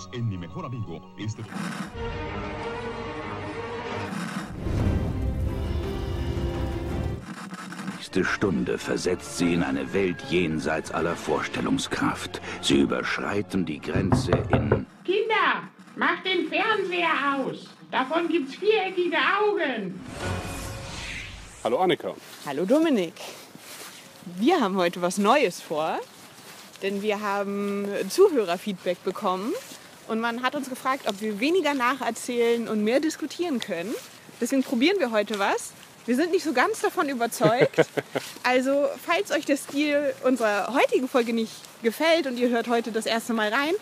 Unidos en Mi Mejor Amigo. Este... nächste Stunde versetzt sie in eine Welt jenseits aller Vorstellungskraft. Sie überschreiten die Grenze in... Kinder, macht den Fernseher aus. Davon gibt's viereckige Augen. Hallo Annika. Hallo Dominik. Wir haben heute was Neues vor, denn wir haben Zuhörerfeedback bekommen und man hat uns gefragt, ob wir weniger nacherzählen und mehr diskutieren können. Deswegen probieren wir heute was. Wir sind nicht so ganz davon überzeugt. Also, falls euch der Stil unserer heutigen Folge nicht gefällt und ihr hört heute das erste Mal rein,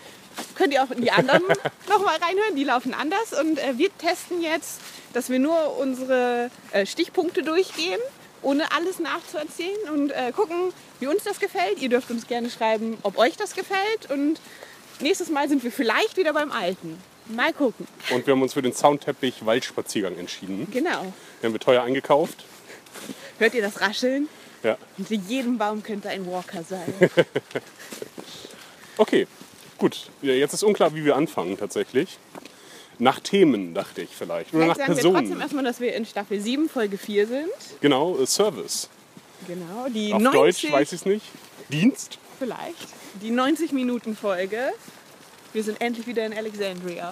könnt ihr auch in die anderen noch mal reinhören. Die laufen anders. Und äh, wir testen jetzt, dass wir nur unsere äh, Stichpunkte durchgehen, ohne alles nachzuerzählen und äh, gucken, wie uns das gefällt. Ihr dürft uns gerne schreiben, ob euch das gefällt. Und nächstes Mal sind wir vielleicht wieder beim Alten. Mal gucken. Und wir haben uns für den Soundteppich Waldspaziergang entschieden. Genau. Den haben wir teuer eingekauft. Hört ihr das Rascheln? Ja. Hinter jedem Baum könnte ein Walker sein. Okay, gut. Ja, jetzt ist unklar, wie wir anfangen tatsächlich. Nach Themen, dachte ich vielleicht. Oder Vielleicht nach sagen wir trotzdem Personen. erstmal, dass wir in Staffel 7, Folge 4 sind. Genau, äh, Service. Genau. Die Auf 90, Deutsch weiß ich es nicht. Dienst? Vielleicht. Die 90-Minuten-Folge. Wir sind endlich wieder in Alexandria.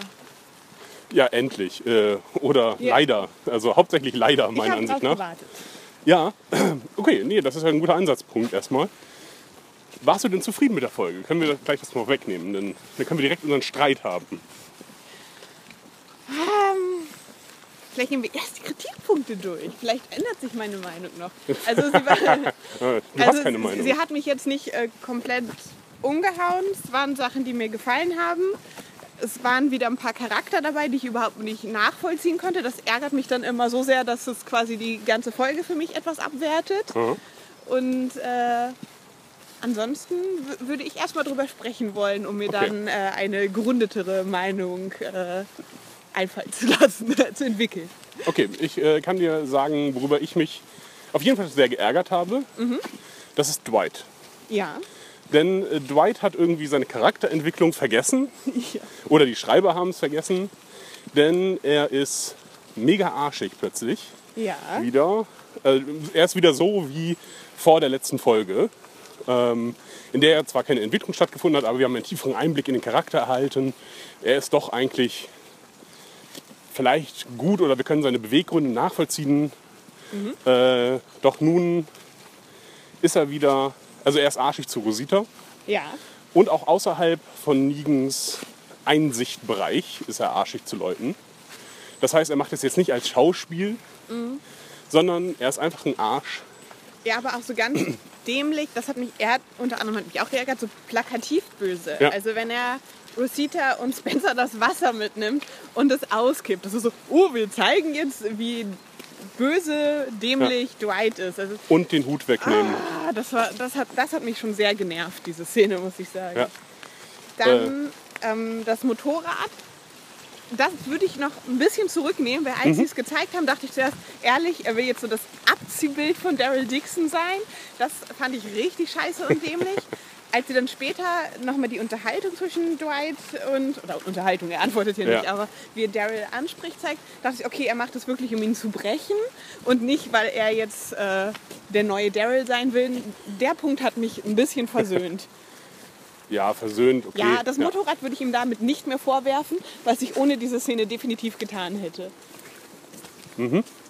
Ja, endlich. Äh, oder Ja. leider. Also hauptsächlich leider, Ich meiner habe Ansicht nach. gewartet. Ja, okay, nee, das ist ja ein guter Ansatzpunkt erstmal. Warst du denn zufrieden mit der Folge? Können wir gleich das mal wegnehmen, denn dann können wir direkt unseren Streit haben. Ähm, vielleicht nehmen wir erst die Kritikpunkte durch. Vielleicht ändert sich meine Meinung noch. Also sie, war, also keine sie- Meinung. sie hat mich jetzt nicht äh, komplett umgehauen. Es waren Sachen, die mir gefallen haben. Es waren wieder ein paar Charakter dabei, die ich überhaupt nicht nachvollziehen konnte. Das ärgert mich dann immer so sehr, dass es quasi die ganze Folge für mich etwas abwertet. Mhm. Und äh, ansonsten würde ich erstmal drüber sprechen wollen, um mir Okay. dann äh, eine gerundetere Meinung äh, einfallen zu lassen, zu entwickeln. Okay, ich äh, kann dir sagen, worüber ich mich auf jeden Fall sehr geärgert habe. Mhm. Das ist Dwight. Ja. Denn äh, Dwight hat irgendwie seine Charakterentwicklung vergessen. ja. Oder die Schreiber haben es vergessen. Denn er ist mega arschig plötzlich. Ja. wieder. Äh, er ist wieder so wie vor der letzten Folge, ähm, in der zwar keine Entwicklung stattgefunden hat, aber wir haben einen tieferen Einblick in den Charakter erhalten. Er ist doch eigentlich vielleicht gut oder wir können seine Beweggründe nachvollziehen. Äh, doch nun ist er wieder, also er ist arschig zu Rosita Ja. und auch außerhalb von Nigens Einsichtbereich ist er arschig zu Leuten. Das heißt, er macht es jetzt nicht als Schauspiel, sondern er ist einfach ein Arsch. Ja, aber auch so ganz dämlich, das hat mich, er hat unter anderem hat mich auch geärgert, so plakativ böse. Ja. Also wenn er Rosita und Spencer das Wasser mitnimmt und es auskippt. Das ist so, oh, wir zeigen jetzt, wie böse, dämlich Dwight ist. Also, Und den Hut wegnehmen. ah, das, war, das, hat, das hat mich schon sehr genervt, diese Szene, muss ich sagen. Ja. Dann ähm, das Motorrad. Das würde ich noch ein bisschen zurücknehmen, weil als sie es gezeigt haben, dachte ich zuerst, ehrlich, er will jetzt so das Abziehbild von Daryl Dixon sein. Das fand ich richtig scheiße und dämlich. als sie dann später nochmal die Unterhaltung zwischen Dwight und, oder Unterhaltung, er antwortet hier Ja. nicht, aber wie er Daryl anspricht, zeigt, dachte ich, okay, er macht das wirklich, um ihn zu brechen und nicht, weil er jetzt äh, der neue Daryl sein will. Der Punkt hat mich ein bisschen versöhnt. Ja, versöhnt, okay. Ja, das Motorrad würde ich ihm damit nicht mehr vorwerfen, was ich ohne diese Szene definitiv getan hätte.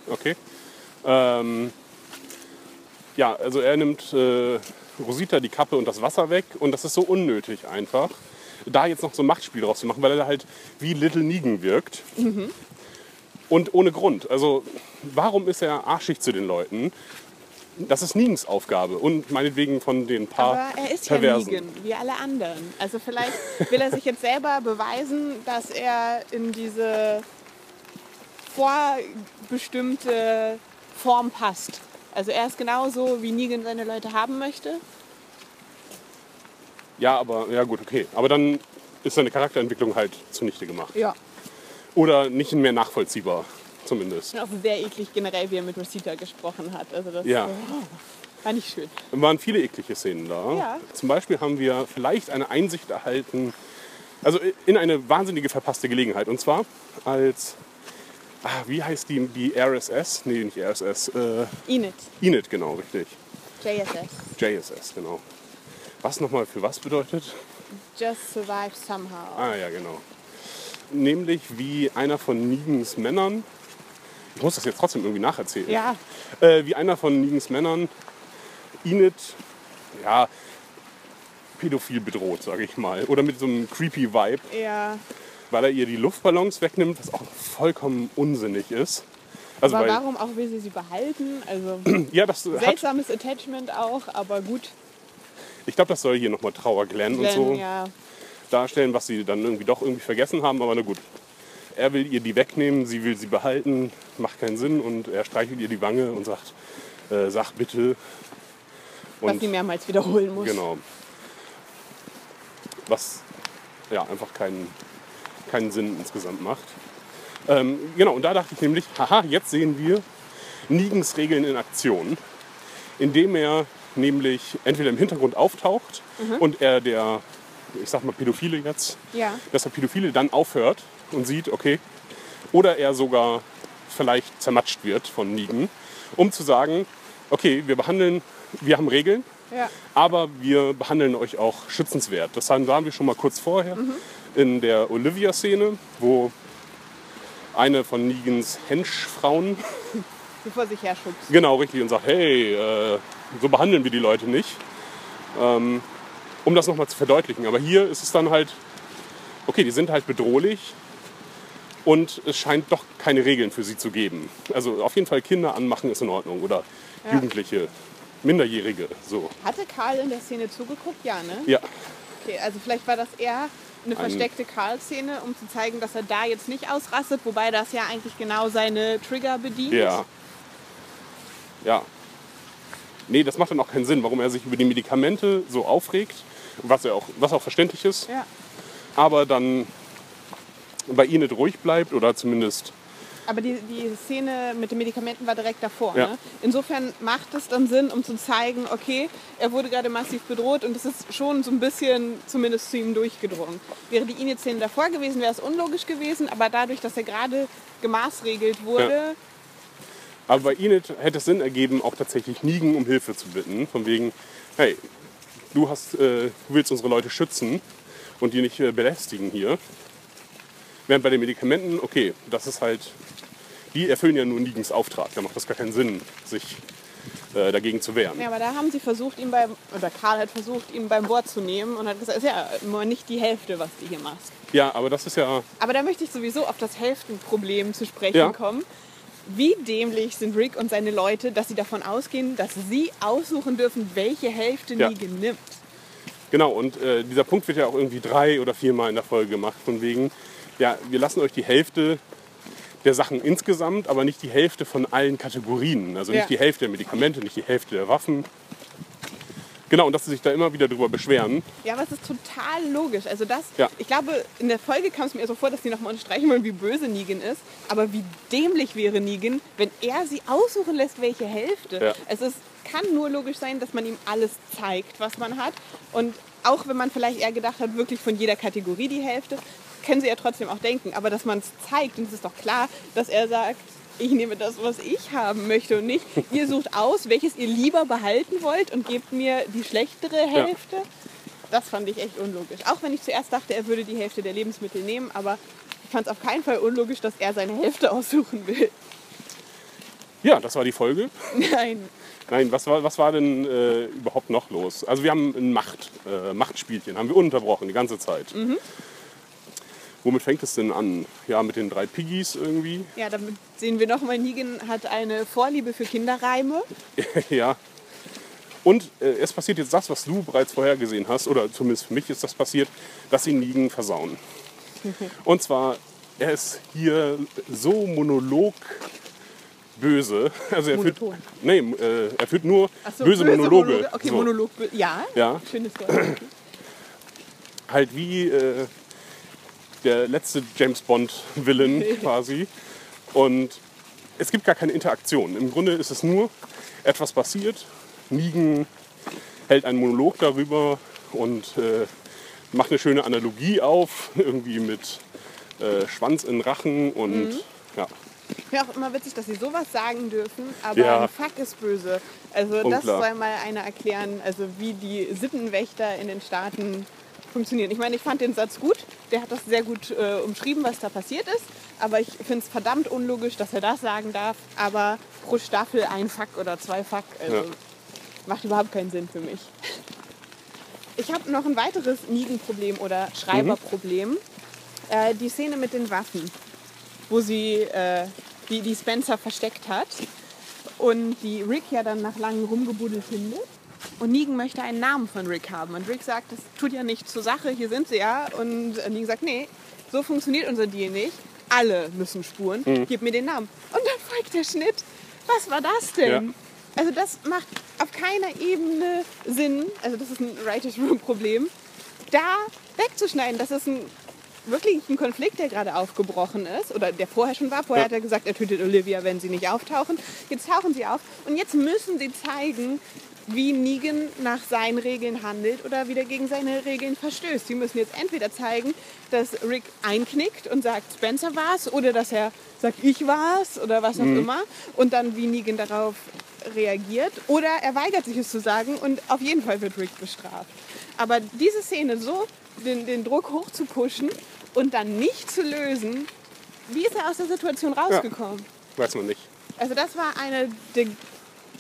Okay. Ähm, ja, also er nimmt äh, Rosita die Kappe und das Wasser weg und das ist so unnötig einfach. Da jetzt noch so ein Machtspiel draus zu machen, weil er halt wie Little Negan wirkt. Und ohne Grund. Also warum ist er arschig zu den Leuten? Das ist Negans Aufgabe und meinetwegen von den paar Aber er ist Perversen. ja Negan, wie alle anderen. Also vielleicht will er sich jetzt selber beweisen, dass er in diese vorbestimmte Form passt. Also er ist genauso, wie Negan seine Leute haben möchte. Ja, aber ja gut, okay. Aber dann ist seine Charakterentwicklung halt zunichte gemacht. Ja. Oder nicht mehr nachvollziehbar, zumindest. Auch sehr eklig generell, wie er mit Rosita gesprochen hat. Also das Ja. oh, war nicht schön. Es waren viele eklige Szenen da. Ja. Zum Beispiel haben wir vielleicht eine Einsicht erhalten Also in eine wahnsinnige verpasste Gelegenheit. Und zwar als, ah, wie heißt die, die RSS? Nee, nicht RSS. Äh, Enid, Enid, genau, richtig. JSS. JSS, genau. Was nochmal für was bedeutet? Just survive somehow. Ah ja, genau. Nämlich wie einer von Negans Männern, ich muss das jetzt trotzdem irgendwie nacherzählen, Ja, äh, wie einer von Negans Männern Enid, ja, pädophil bedroht, sage ich mal. Oder mit so einem creepy Vibe, ja. Weil er ihr die Luftballons wegnimmt, was auch vollkommen unsinnig ist. Also Aber weil, warum auch will sie sie behalten? Also ja, das hat, seltsames Attachment auch, aber gut. ich glaube, das soll hier nochmal Trauer Glenn, und Glenn, so ja. darstellen, was sie dann irgendwie doch irgendwie vergessen haben, aber na gut. Er will ihr die wegnehmen, sie will sie behalten, macht keinen Sinn und er streichelt ihr die Wange und sagt, äh, sag bitte. Was Und sie mehrmals wiederholen muss. genau. Was ja einfach keinen, keinen Sinn insgesamt macht. Ähm, genau, und da dachte ich nämlich, haha, jetzt sehen wir Negens Regeln in Aktion, indem er nämlich entweder im Hintergrund auftaucht und er der, ich sag mal Pädophile jetzt, Ja. dass der Pädophile dann aufhört und sieht, okay, oder er sogar vielleicht zermatscht wird von Nigen, um zu sagen, okay, wir behandeln, wir haben Regeln, Ja. aber wir behandeln euch auch schützenswert. Das waren wir schon mal kurz vorher in der Olivia-Szene, wo eine von Negans Henchfrauen Sie vor sich her schubst. genau richtig und sagt, hey, äh, so behandeln wir die Leute nicht. Ähm, um das nochmal zu verdeutlichen. Aber hier ist es dann halt, okay, die sind halt bedrohlich und es scheint doch keine Regeln für sie zu geben. Also auf jeden Fall Kinder anmachen ist in Ordnung oder Ja. Jugendliche, Minderjährige, so. Hatte Karl in der Szene zugeguckt? Ja, ne? Ja, Okay, also vielleicht war das eher eine Ein- versteckte Karl-Szene, um zu zeigen, dass er da jetzt nicht ausrastet, wobei das ja eigentlich genau seine Trigger bedient. ja. Ja. Nee, das macht dann auch keinen Sinn, warum er sich über die Medikamente so aufregt, was, ja auch, was auch verständlich ist. Ja. aber dann bei ihr nicht ruhig bleibt oder zumindest Aber die, die Szene mit den Medikamenten war direkt davor. Ja. Ne? Insofern macht es dann Sinn, um zu zeigen, okay, er wurde gerade massiv bedroht und es ist schon so ein bisschen zumindest zu ihm durchgedrungen. Wäre die Ini-Szene davor gewesen, wäre es unlogisch gewesen, aber dadurch, dass er gerade gemaßregelt wurde, aber bei Enid hätte es Sinn ergeben, auch tatsächlich Nigen um Hilfe zu bitten. Von wegen, hey, du, hast, äh, du willst unsere Leute schützen und die nicht äh, belästigen hier. Während bei den Medikamenten, okay, das ist halt, die erfüllen ja nur Nigens Auftrag. Da macht das gar keinen Sinn, sich äh, dagegen zu wehren. Ja, aber da haben sie versucht, ihn beim, oder Karl hat versucht, ihn beim Wort zu nehmen und hat gesagt, es ist ja immer nicht die Hälfte, was du hier machst. Ja, aber das ist ja, Aber da möchte ich sowieso auf das Hälftenproblem zu sprechen Ja. kommen. Wie dämlich sind Rick und seine Leute, dass sie davon ausgehen, dass sie aussuchen dürfen, welche Hälfte Ja. Negan nimmt. Genau, und äh, dieser Punkt wird ja auch irgendwie drei oder viermal in der Folge gemacht, von wegen, ja, wir lassen euch die Hälfte der Sachen insgesamt, aber nicht die Hälfte von allen Kategorien. Also Ja. nicht die Hälfte der Medikamente, nicht die Hälfte der Waffen. Genau, und dass sie sich da immer wieder drüber beschweren. Ja, aber es ist total logisch. Also das, Ja. ich glaube, in der Folge kam es mir so vor, dass sie nochmal unterstreichen wollen, wie böse Negan ist. Aber wie dämlich wäre Negan, wenn er sie aussuchen lässt, welche Hälfte. Ja. Es kann nur logisch sein, dass man ihm alles zeigt, was man hat. Und auch wenn man vielleicht eher gedacht hat, wirklich von jeder Kategorie die Hälfte, können sie ja trotzdem auch denken. Aber dass man es zeigt, und es ist doch klar, dass er sagt, ich nehme das, was ich haben möchte und nicht, ihr sucht aus, welches ihr lieber behalten wollt und gebt mir die schlechtere Hälfte. Das fand ich echt unlogisch. Auch wenn ich zuerst dachte, er würde die Hälfte der Lebensmittel nehmen, aber ich fand es auf keinen Fall unlogisch, dass er seine Hälfte aussuchen will. Ja, das war die Folge. Nein. Nein, was war, was war denn äh, überhaupt noch los? Also wir haben ein Macht, äh, Machtspielchen, haben wir unterbrochen die ganze Zeit. Mhm. Womit fängt es denn an? Ja, mit den drei Piggies irgendwie. Ja, damit sehen wir nochmal, Negan hat eine Vorliebe für Kinderreime. ja. Und äh, es passiert jetzt das, was du bereits vorhergesehen hast, oder zumindest für mich ist das passiert, dass sie Nigen versauen. Und zwar, er ist hier so monolog böse. Also er führt, nee, äh, er führt nur so, böse, Monologe. Okay, So. Monolog. Ja, Ja. schönes Wort. Halt wie äh, der letzte James Bond-Villain quasi. Und es gibt gar keine Interaktion. Im Grunde ist es nur, etwas passiert, Nigen hält einen Monolog darüber und äh, macht eine schöne Analogie auf, irgendwie mit äh, Schwanz in Rachen und Mhm. ja. Ich finde auch immer witzig, dass sie sowas sagen dürfen, aber Ja. ein Fuck ist böse. Also das Unklar. soll mal einer erklären, also wie die Sittenwächter in den Staaten funktionieren. Ich meine, ich fand den Satz gut, der hat das sehr gut äh, umschrieben, was da passiert ist, aber ich finde es verdammt unlogisch, dass er das sagen darf, aber pro Staffel ein Fuck oder zwei Fuck, also Ja. macht überhaupt keinen Sinn für mich. Ich habe noch ein weiteres Nigen-Problem oder Schreiberproblem. Äh, die Szene mit den Waffen, wo sie äh, die, die Spencer versteckt hat und die Rick ja dann nach langem Rumgebuddel findet. Und Negan möchte einen Namen von Rick haben. Und Rick sagt, das tut ja nichts zur Sache, hier sind sie ja. Und äh, Negan sagt, nee, so funktioniert unser Deal nicht. Alle müssen spuren, gib mir den Namen. Und dann folgt der Schnitt. Was war das denn? Ja. Also das macht auf keiner Ebene Sinn. Also das ist ein Writers Room Problem. Da wegzuschneiden, das ist ein wirklich ein Konflikt, der gerade aufgebrochen ist oder der vorher schon war. Vorher Ja. hat er gesagt, er tötet Olivia, wenn sie nicht auftauchen. Jetzt tauchen sie auf und jetzt müssen sie zeigen, wie Negan nach seinen Regeln handelt oder wieder gegen seine Regeln verstößt. Sie müssen jetzt entweder zeigen, dass Rick einknickt und sagt, Spencer war's oder dass er sagt, ich war's oder was auch immer und dann wie Negan darauf reagiert oder er weigert sich es zu sagen und auf jeden Fall wird Rick bestraft. Aber diese Szene so, den, den Druck hochzupushen und dann nicht zu lösen, wie ist er aus der Situation rausgekommen? Weiß man nicht. Also das war einer der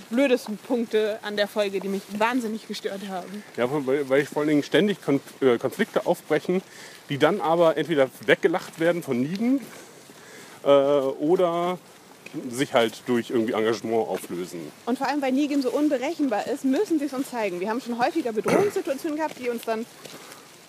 blödesten Punkte an der Folge, die mich wahnsinnig gestört haben. Ja, weil, weil ich vor allen Dingen ständig äh, Konflikte aufbrechen, die dann aber entweder weggelacht werden von Nigen äh, oder sich halt durch irgendwie Engagement auflösen. Und vor allem, weil Negan so unberechenbar ist, müssen sie es uns zeigen. Wir haben schon häufiger Bedrohungssituationen gehabt, die uns dann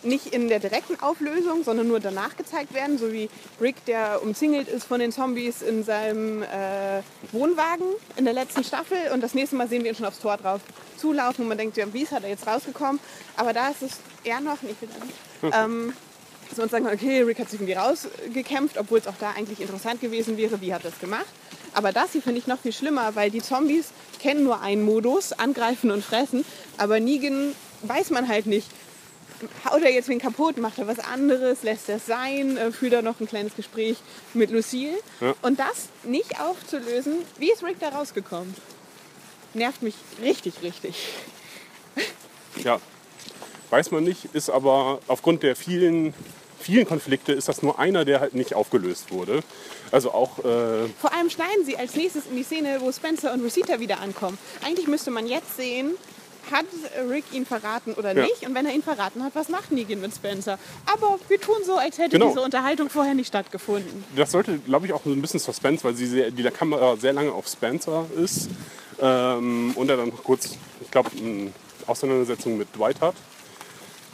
nicht in der direkten Auflösung, sondern nur danach gezeigt werden, so wie Rick, der umzingelt ist von den Zombies in seinem äh, Wohnwagen in der letzten Staffel und das nächste Mal sehen wir ihn schon aufs Tor drauf zulaufen und man denkt, ja, wie ist er da jetzt rausgekommen? Aber da ist es eher noch, nicht wieder, ähm, dass uns sagen, okay, Rick hat sich irgendwie rausgekämpft, obwohl es auch da eigentlich interessant gewesen wäre, wie hat er das gemacht. Aber das hier finde ich noch viel schlimmer, weil die Zombies kennen nur einen Modus, angreifen und fressen, aber Negan weiß man halt nicht, haut er jetzt wen kaputt, macht er was anderes, lässt er sein, äh, führt er noch ein kleines Gespräch mit Lucille. Ja. Und das nicht aufzulösen, wie ist Rick da rausgekommen? Nervt mich richtig, richtig. Ja, weiß man nicht, ist aber aufgrund der vielen, vielen Konflikte ist das nur einer, der halt nicht aufgelöst wurde. Also auch, äh, Vor allem schneiden sie als nächstes in die Szene, wo Spencer und Rosita wieder ankommen. Eigentlich müsste man jetzt sehen, hat Rick ihn verraten oder Ja. nicht? Und wenn er ihn verraten hat, was macht Negan mit Spencer? Aber wir tun so, als hätte Genau. diese Unterhaltung vorher nicht stattgefunden. das sollte, glaube ich, auch so ein bisschen Suspense, weil sie sehr, die Kamera sehr lange auf Spencer ist ähm, und er dann noch kurz, ich glaube, eine Auseinandersetzung mit Dwight hat.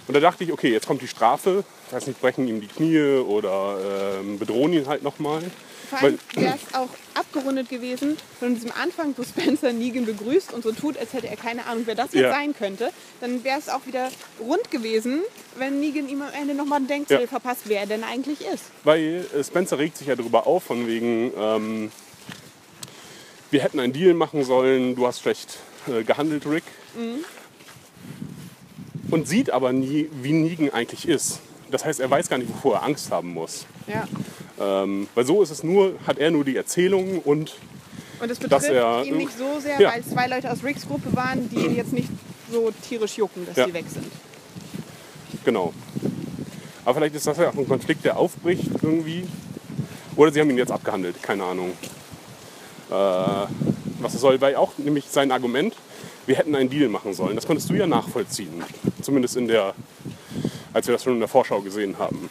Und da dachte ich, okay, jetzt kommt die Strafe. Ich weiß nicht, brechen ihm die Knie oder ähm, bedrohen ihn halt nochmal. Vor allem wäre es auch abgerundet gewesen von diesem Anfang, wo Spencer Negan begrüßt und so tut, als hätte er keine Ahnung, wer das jetzt Ja. sein könnte. Dann wäre es auch wieder rund gewesen, wenn Negan ihm am Ende nochmal ein Denkzettel Ja. verpasst, wer er denn eigentlich ist. Weil äh, Spencer regt sich ja darüber auf, von wegen, ähm, wir hätten einen Deal machen sollen, du hast schlecht äh, gehandelt, Rick. Und sieht aber nie, wie Negan eigentlich ist. Das heißt, er weiß gar nicht, wovor er Angst haben muss. Ja. Ähm, weil so ist es nur, hat er nur die Erzählung und Und es Dass betrifft er- ihn nicht so sehr, Ja. weil zwei Leute aus Ricks Gruppe waren, die ihn jetzt nicht so tierisch jucken, dass Ja. sie weg sind. genau. Aber vielleicht ist das ja auch ein Konflikt, der aufbricht irgendwie. Oder sie haben ihn jetzt abgehandelt, keine Ahnung. Äh, was soll, weil auch nämlich sein Argument, wir hätten einen Deal machen sollen. Das konntest du ja nachvollziehen. Zumindest in der, als wir das schon in der Vorschau gesehen haben.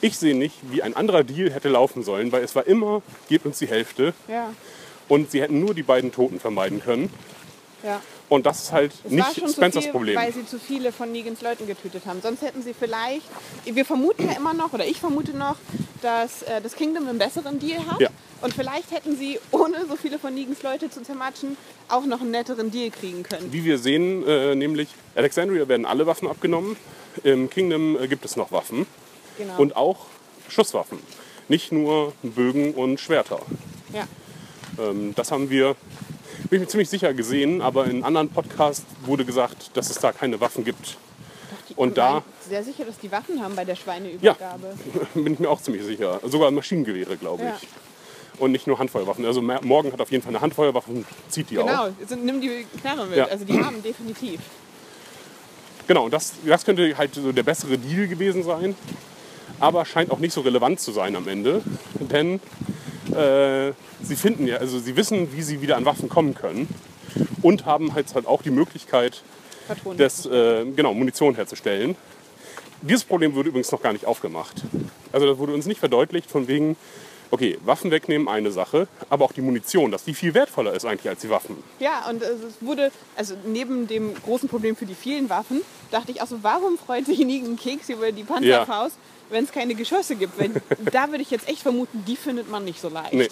Ich sehe nicht, wie ein anderer Deal hätte laufen sollen, weil es war immer, gebt uns die Hälfte. Ja. Und sie hätten nur die beiden Toten vermeiden können. ja. Und das ist halt Es nicht Spencers viel, Problem. weil sie zu viele von Negans Leuten getötet haben. Sonst hätten sie vielleicht, wir vermuten ja immer noch, oder ich vermute noch, dass äh, das Kingdom einen besseren Deal hat. Ja. Und vielleicht hätten sie, ohne so viele von Negans Leute zu zermatschen, auch noch einen netteren Deal kriegen können. Wie wir sehen, äh, nämlich Alexandria werden alle Waffen abgenommen. Im Kingdom äh, gibt es noch Waffen Genau. und auch Schusswaffen. Nicht nur Bögen und Schwerter. ja. Ähm, das haben wir, bin ich mir ziemlich sicher gesehen, aber in anderen Podcasts wurde gesagt, dass es da keine Waffen gibt. Und da sehr sicher, dass die Waffen haben bei der Schweineübergabe. bin ich mir auch ziemlich sicher. Sogar Maschinengewehre, glaube ich. Ja. Und nicht nur Handfeuerwaffen. Also Morgan hat auf jeden Fall eine Handfeuerwaffe und zieht die Genau, auch. also, nimm die Knarre mit. Ja. Also die haben definitiv. Genau, das, das könnte halt so der bessere Deal gewesen sein. Aber scheint auch nicht so relevant zu sein am Ende. Denn äh, sie finden ja, also sie wissen, wie sie wieder an Waffen kommen können. Und haben halt, halt auch die Möglichkeit, Patronen. äh, genau, Munition herzustellen. Dieses Problem wurde übrigens noch gar nicht aufgemacht. Also das wurde uns nicht verdeutlicht von wegen, okay, Waffen wegnehmen, eine Sache, aber auch die Munition, dass die viel wertvoller ist eigentlich als die Waffen. Ja, und es wurde, also neben dem großen Problem für die vielen Waffen, dachte ich auch so, warum freut sich Negan Keks über die Panzerfaust, wenn es keine Geschosse gibt? Weil da würde ich jetzt echt vermuten, die findet man nicht so leicht. Nee.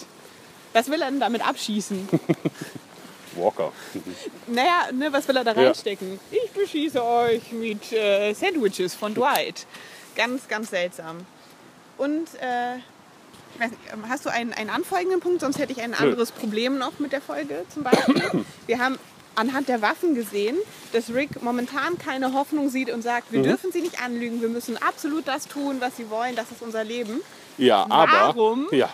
Was will er denn damit abschießen? Walker. naja, ne, was will er da Ja. reinstecken? Ich beschieße euch mit äh, Sandwiches von Dwight. Ganz, ganz seltsam. Und äh, ich weiß nicht, ähm, hast du einen, einen anfolgenden Punkt? Sonst hätte ich ein anderes Problem noch mit der Folge zum Beispiel. Wir haben anhand der Waffen gesehen, dass Rick momentan keine Hoffnung sieht und sagt, Mhm. wir dürfen sie nicht anlügen, wir müssen absolut das tun, was sie wollen, das ist unser Leben. Ja, aber. Warum? Ja,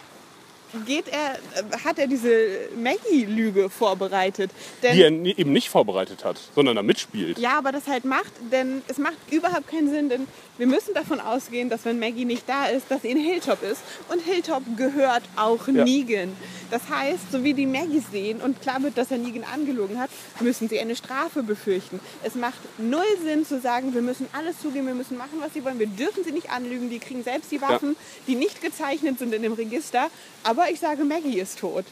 Geht er, äh, hat er diese Maggie-Lüge vorbereitet? Denn die er eben nicht vorbereitet hat, sondern da mitspielt. Ja, aber das halt macht, denn es macht überhaupt keinen Sinn, denn wir müssen davon ausgehen, dass wenn Maggie nicht da ist, dass in Hilltop ist. Und Hilltop gehört auch Ja. Negan. Das heißt, so wie die Maggie sehen und klar wird, dass er Negan angelogen hat, müssen sie eine Strafe befürchten. Es macht null Sinn zu sagen, wir müssen alles zugeben, wir müssen machen, was sie wollen. Wir dürfen sie nicht anlügen, die kriegen selbst die Waffen, die nicht gezeichnet sind in dem Register. Aber ich sage, Maggie ist tot.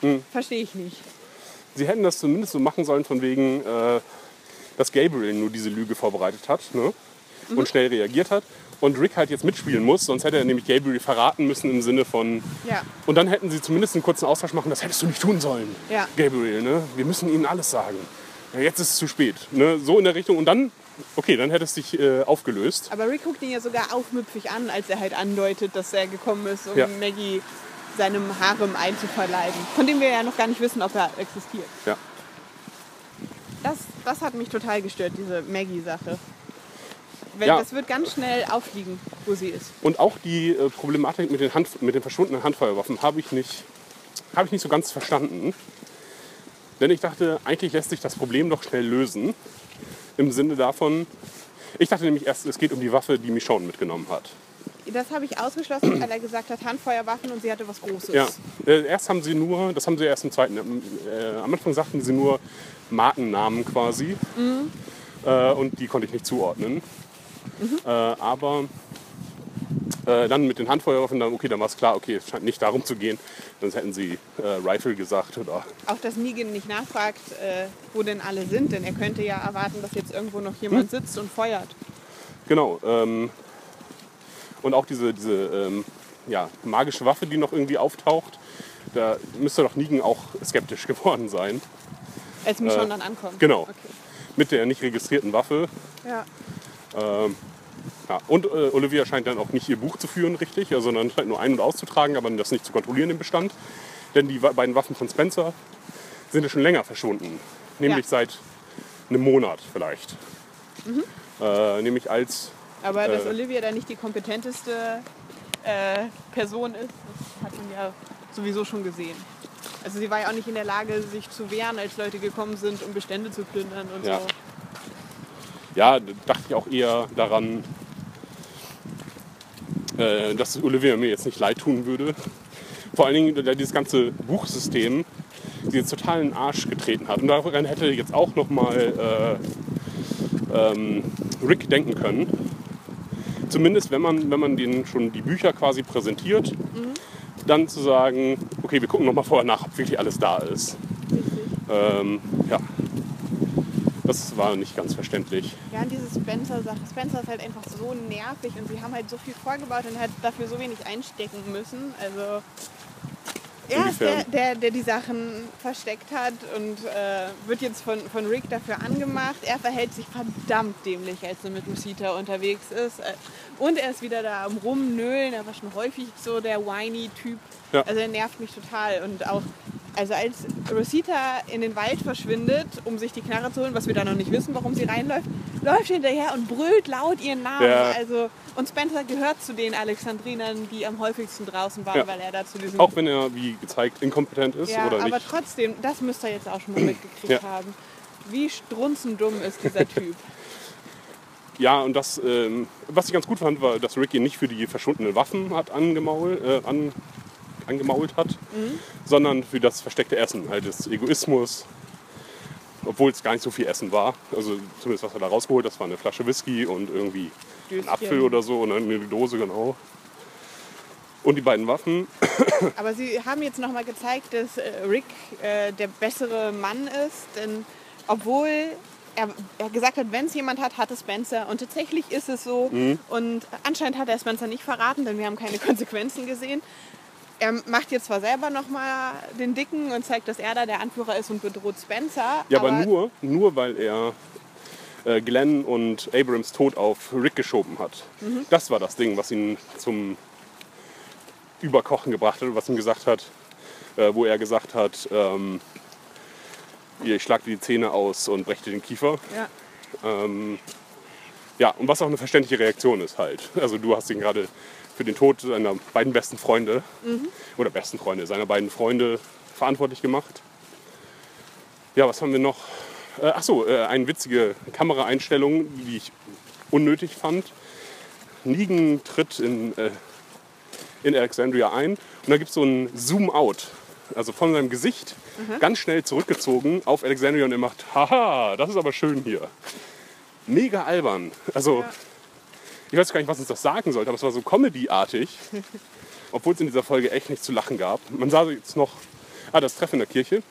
Hm. Verstehe ich nicht. Sie hätten das zumindest so machen sollen, von wegen, äh, dass Gabriel nur diese Lüge vorbereitet hat ne? Mhm. und schnell reagiert hat. Und Rick halt jetzt mitspielen muss, sonst hätte er nämlich Gabriel verraten müssen im Sinne von. Ja. Und dann hätten sie zumindest einen kurzen Austausch machen, das hättest du nicht tun sollen, Ja. Gabriel. Ne? Wir müssen ihnen alles sagen. Ja, jetzt ist es zu spät. Ne? So in der Richtung. Und dann, okay, dann hätte es sich äh, aufgelöst. Aber Rick guckt ihn ja sogar aufmüpfig an, als er halt andeutet, dass er gekommen ist, um Ja. Maggie seinem Harem einzuverleiben. Von dem wir ja noch gar nicht wissen, ob er existiert. Ja. Das, das hat mich total gestört, diese Maggie-Sache. Ja. das wird ganz schnell auffliegen, wo sie ist. Und auch die äh, Problematik mit den, Hand, mit den verschwundenen Handfeuerwaffen habe ich, nicht, habe ich nicht so ganz verstanden. Denn ich dachte, eigentlich lässt sich das Problem doch schnell lösen. Im Sinne davon, ich dachte nämlich erst, es geht um die Waffe, die Michonne mitgenommen hat. Das habe ich ausgeschlossen, weil er gesagt hat, Handfeuerwaffen und sie hatte was Großes. Ja, äh, erst haben sie nur, das haben sie erst im zweiten, äh, am Anfang sagten sie nur Markennamen quasi. Äh, und die konnte ich nicht zuordnen. Äh, aber äh, dann mit den Handfeuerwaffen, dann, okay, dann war es klar, okay, es scheint nicht darum zu gehen. Sonst hätten sie äh, Rifle gesagt oder Auch dass Negan nicht nachfragt, wo denn alle sind, denn er könnte ja erwarten, dass jetzt irgendwo noch jemand sitzt und feuert. Genau. Ähm, und auch diese, diese ähm, ja, magische Waffe, die noch irgendwie auftaucht, da müsste doch Negan auch skeptisch geworden sein. Als Michonne dann ankommt. genau. Okay. Mit der nicht registrierten Waffe. Ja. Ja. Und äh, Olivia scheint dann auch nicht ihr Buch zu führen, richtig, sondern halt nur ein- und auszutragen, aber das nicht zu kontrollieren im Bestand. Denn die beiden Waffen von Spencer sind ja schon länger verschwunden. Nämlich Ja. seit einem Monat vielleicht. Äh, nämlich als Aber dass Äh. Olivia da nicht die kompetenteste äh, Person ist, das hat man ja sowieso schon gesehen. Also sie war ja auch nicht in der Lage, sich zu wehren, als Leute gekommen sind, um Bestände zu plündern und Ja. so. ja, da dachte ich auch eher daran, äh, dass Olivia mir jetzt nicht leid tun würde. Vor allen Dingen, da dieses ganze Buchsystem sie jetzt total in den Arsch getreten hat. Und daran hätte jetzt auch nochmal äh, ähm, Rick denken können. Zumindest wenn man, wenn man denen schon die Bücher quasi präsentiert, dann zu sagen, okay, wir gucken nochmal vorher nach, ob wirklich alles da ist. Ähm, ja, das war nicht ganz verständlich. Ja, und diese Spencer-Sache. Spencer ist halt einfach so nervig und sie haben halt so viel vorgebaut und halt dafür so wenig einstecken müssen. Also er ist der, der, der die Sachen versteckt hat und äh, wird jetzt von, von Rick dafür angemacht. Er verhält sich verdammt dämlich, als er mit Rosita unterwegs ist. Äh, Und er ist wieder da am Rumnöhlen. Er war schon häufig so der whiny Typ. Ja. Also er nervt mich total. Und auch, also als Rosita in den Wald verschwindet, um sich die Knarre zu holen, was wir da noch nicht wissen, warum sie reinläuft, läuft hinterher und brüllt laut ihren Namen. Ja. Also, und Spencer gehört zu den Alexandrinern, die am häufigsten draußen waren, Ja. weil er da zu diesem... Auch wenn er, wie gezeigt, inkompetent ist ja, oder aber nicht. trotzdem, das müsst ihr jetzt auch schon mal mitgekriegt haben. Wie strunzendumm ist dieser Typ. Ja, und das, ähm, was ich ganz gut fand, war, dass Ricky nicht für die verschwundenen Waffen hat angemault, äh, an, angemault hat, Mhm. sondern für das versteckte Essen, halt des Egoismus. Obwohl es gar nicht so viel Essen war. Also zumindest was er da rausgeholt, das war eine Flasche Whisky und irgendwie ein. Apfel oder so und eine Dose, genau. Und die beiden Waffen. Aber sie haben jetzt nochmal gezeigt, dass äh, Rick äh, der bessere Mann ist. Denn obwohl er, er gesagt hat, wenn es jemand hat, hat es Spencer. Und tatsächlich ist es so. Und anscheinend hat er Spencer nicht verraten, denn wir haben keine Konsequenzen gesehen. Er macht jetzt zwar selber nochmal den Dicken und zeigt, dass er da der Anführer ist und bedroht Spencer. Ja, aber, nur, nur weil er äh, Glenn und Abrams Tod auf Rick geschoben hat. Das war das Ding, was ihn zum Überkochen gebracht hat, was ihm gesagt hat, äh, wo er gesagt hat, ähm, ich schlag dir die Zähne aus und brech dir den Kiefer. Ja. Ähm, ja, und was auch eine verständliche Reaktion ist halt. Also du hast ihn gerade für den Tod seiner beiden besten Freunde oder besten Freunde, seiner beiden Freunde verantwortlich gemacht. Ja, was haben wir noch? Äh, ach so, äh, eine witzige Kameraeinstellung, die ich unnötig fand. Negan tritt in, äh, in Alexandria ein und da gibt es so ein Zoom-Out. Also von seinem Gesicht ganz schnell zurückgezogen auf Alexandria und er macht, haha, das ist aber schön hier. Mega albern. Also, ich weiß gar nicht, was uns das sagen sollte, aber es war so Comedy-artig. Obwohl es in dieser Folge echt nicht zu lachen gab. Man sah jetzt noch, ah, das Treffen in der Kirche.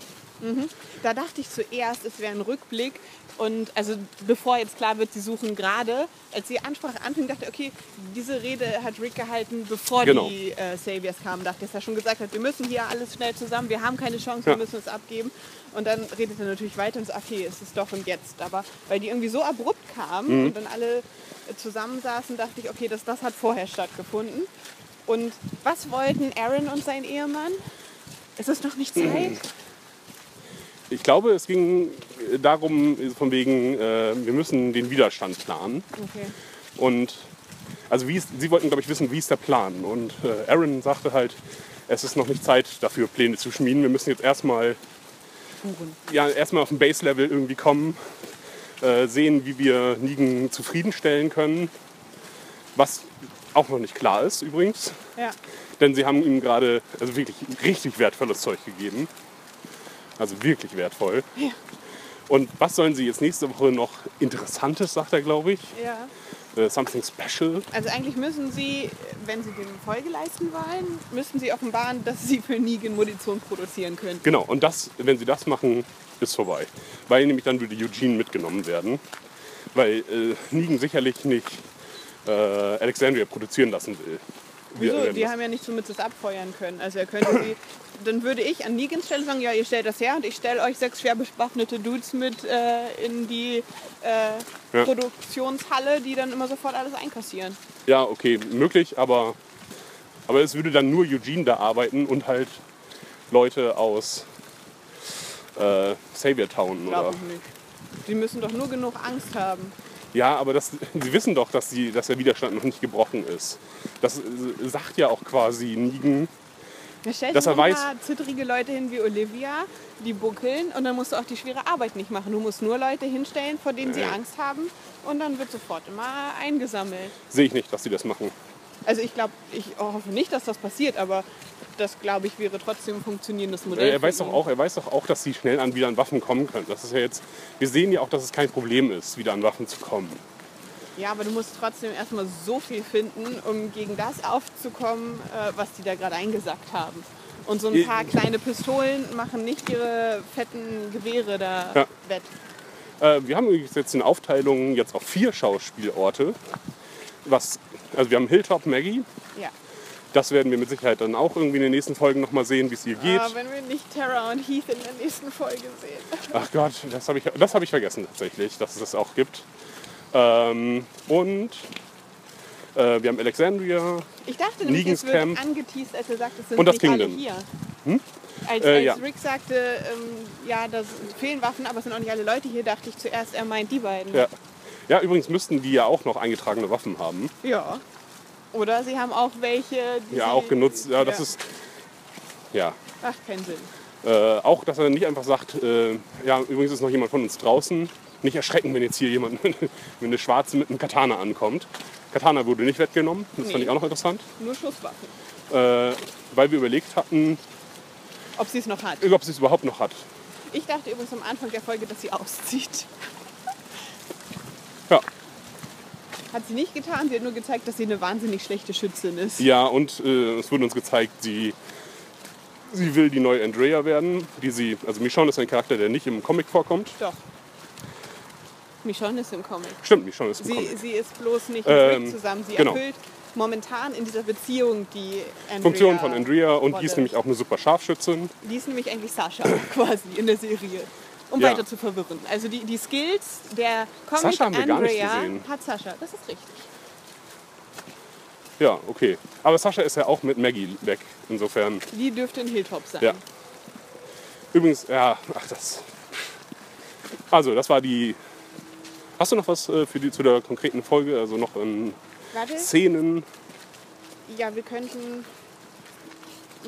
Da dachte ich zuerst, es wäre ein Rückblick. Und also bevor jetzt klar wird, sie suchen gerade, als die Ansprache anfing, dachte ich, okay, diese Rede hat Rick gehalten, bevor Genau. die äh, Saviors kamen. Dachte, dass er schon gesagt hat, wir müssen hier alles schnell zusammen, wir haben keine Chance, Ja. wir müssen es abgeben. Und dann redet er natürlich weiter und sagt, okay, es ist doch und jetzt. Aber weil die irgendwie so abrupt kamen Mhm. und dann alle zusammensaßen, dachte ich, okay, das, das hat vorher stattgefunden. Und was wollten Aaron und sein Ehemann? Ist es noch nicht Zeit? Ich glaube, es ging darum, von wegen, äh, wir müssen den Widerstand planen. Okay. Und also wie ist, sie wollten, glaube ich, wissen, wie ist der Plan. Und äh, Aaron sagte halt, es ist noch nicht Zeit dafür, Pläne zu schmieden. Wir müssen jetzt erstmal ja, erstmal auf dem Base-Level irgendwie kommen, äh, sehen, wie wir Nigen zufriedenstellen können. Was auch noch nicht klar ist übrigens. Ja. Denn sie haben ihm gerade also wirklich richtig wertvolles Zeug gegeben. Also wirklich wertvoll. Ja. Und was sollen sie jetzt nächste Woche noch Interessantes, sagt er, glaube ich. Ja. Äh, something special. Also eigentlich müssen Sie, wenn Sie den Folge leisten wollen, müssen Sie offenbaren, dass Sie für Negan Munition produzieren können. Genau, und das, wenn sie das machen, ist vorbei. Weil nämlich dann würde Eugene mitgenommen werden. Weil äh, Negan sicherlich nicht äh, Alexandria produzieren lassen will. Wieso? Die haben ja nicht so mit das abfeuern können. Also er könnte sie, dann würde ich an Negans Stelle sagen, ja, ihr stellt das her und ich stelle euch sechs schwer bewaffnete Dudes mit äh, in die äh, Ja. Produktionshalle, die dann immer sofort alles einkassieren. Ja, okay, möglich, aber, aber es würde dann nur Eugene da arbeiten und halt Leute aus äh, Savior Town. Oder? Glaube ich nicht. Sie müssen doch nur genug Angst haben. Ja, aber das, sie wissen doch, dass, die, dass der Widerstand noch nicht gebrochen ist. Das äh, sagt ja auch quasi Negan. Ja, stell Dass er weiß- zittrige Leute hin wie Olivia, die buckeln und dann musst du auch die schwere Arbeit nicht machen. Du musst nur Leute hinstellen, vor denen sie Ja. Angst haben und dann wird sofort immer eingesammelt. Sehe ich nicht, dass sie das machen. Also ich glaube, ich hoffe nicht, dass das passiert, aber das glaube ich wäre trotzdem ein funktionierendes Modell. Er weiß doch auch, er weiß doch auch, dass sie schnell an wieder an Waffen kommen können. Das ist ja jetzt, wir sehen ja auch, dass es kein Problem ist, wieder an Waffen zu kommen. Ja, aber du musst trotzdem erstmal so viel finden, um gegen das aufzukommen, äh, was die da gerade eingesackt haben. Und so ein Ich- paar kleine Pistolen machen nicht ihre fetten Gewehre da Ja. wett. Äh, wir haben jetzt eine Aufteilung jetzt auf vier Schauspielorte. Was, also wir haben Hilltop Maggie. Ja. Das werden wir mit Sicherheit dann auch irgendwie in den nächsten Folgen nochmal sehen, wie es hier geht. Aber wenn wir nicht Tara und Heath in der nächsten Folge sehen. Ach Gott, das habe ich, das hab ich vergessen tatsächlich, dass es das auch gibt. Ähm, und äh, wir haben Alexandria. Ich dachte nämlich, Negans es wird Camp. angeteased, als er sagt, es sind Und das nicht alle Kingdom. hier. Als, Äh, als ja. Rick sagte, ähm, ja, da fehlen Waffen, aber es sind auch nicht alle Leute hier, dachte ich zuerst, er meint die beiden. Ja. Ja, übrigens müssten die ja auch noch eingetragene Waffen haben. Ja. Oder sie haben auch welche, die Ja, sie, auch genutzt. Ja, das ist. Ja. Macht keinen Sinn. Äh, auch, dass er nicht einfach sagt, äh, ja, übrigens ist noch jemand von uns draußen. Nicht erschrecken, wenn jetzt hier jemand, wenn eine Schwarze mit einem Katana ankommt. Katana wurde nicht weggenommen, das fand Nee. ich auch noch interessant. Nur Schusswaffen. Äh, weil wir überlegt hatten, Ob sie es noch hat. ob sie es überhaupt noch hat. Ich dachte übrigens am Anfang der Folge, dass sie auszieht. Ja, Hat sie nicht getan. Sie hat nur gezeigt, dass sie eine wahnsinnig schlechte Schützin ist. ja und äh, es wurde uns gezeigt, sie, sie will die neue Andrea werden. Die sie, also Michonne ist ein Charakter, der nicht im Comic vorkommt. Doch. Michonne ist im Comic. Stimmt, Michonne ist im Sie, Comic. sie ist bloß nicht mit Ähm, zusammen. Sie genau. erfüllt momentan in dieser Beziehung die Andrea Funktion von Andrea und die ist Rolle. nämlich auch eine super Scharfschützin. Die ist nämlich eigentlich Sascha quasi in der Serie. Um Ja. weiter zu verwirren. Also die, die Skills der Comic Sascha haben wir gar nicht Andrea gesehen. hat Sascha. Das ist richtig. Ja, okay. Aber Sascha ist ja auch mit Maggie weg. Insofern. Die dürfte ein Hilltop sein. Ja. Übrigens, ja, ach das. Also, das war die. Hast du noch was äh, für die, zu der konkreten Folge? Also noch in Warte. Szenen? Ja, wir könnten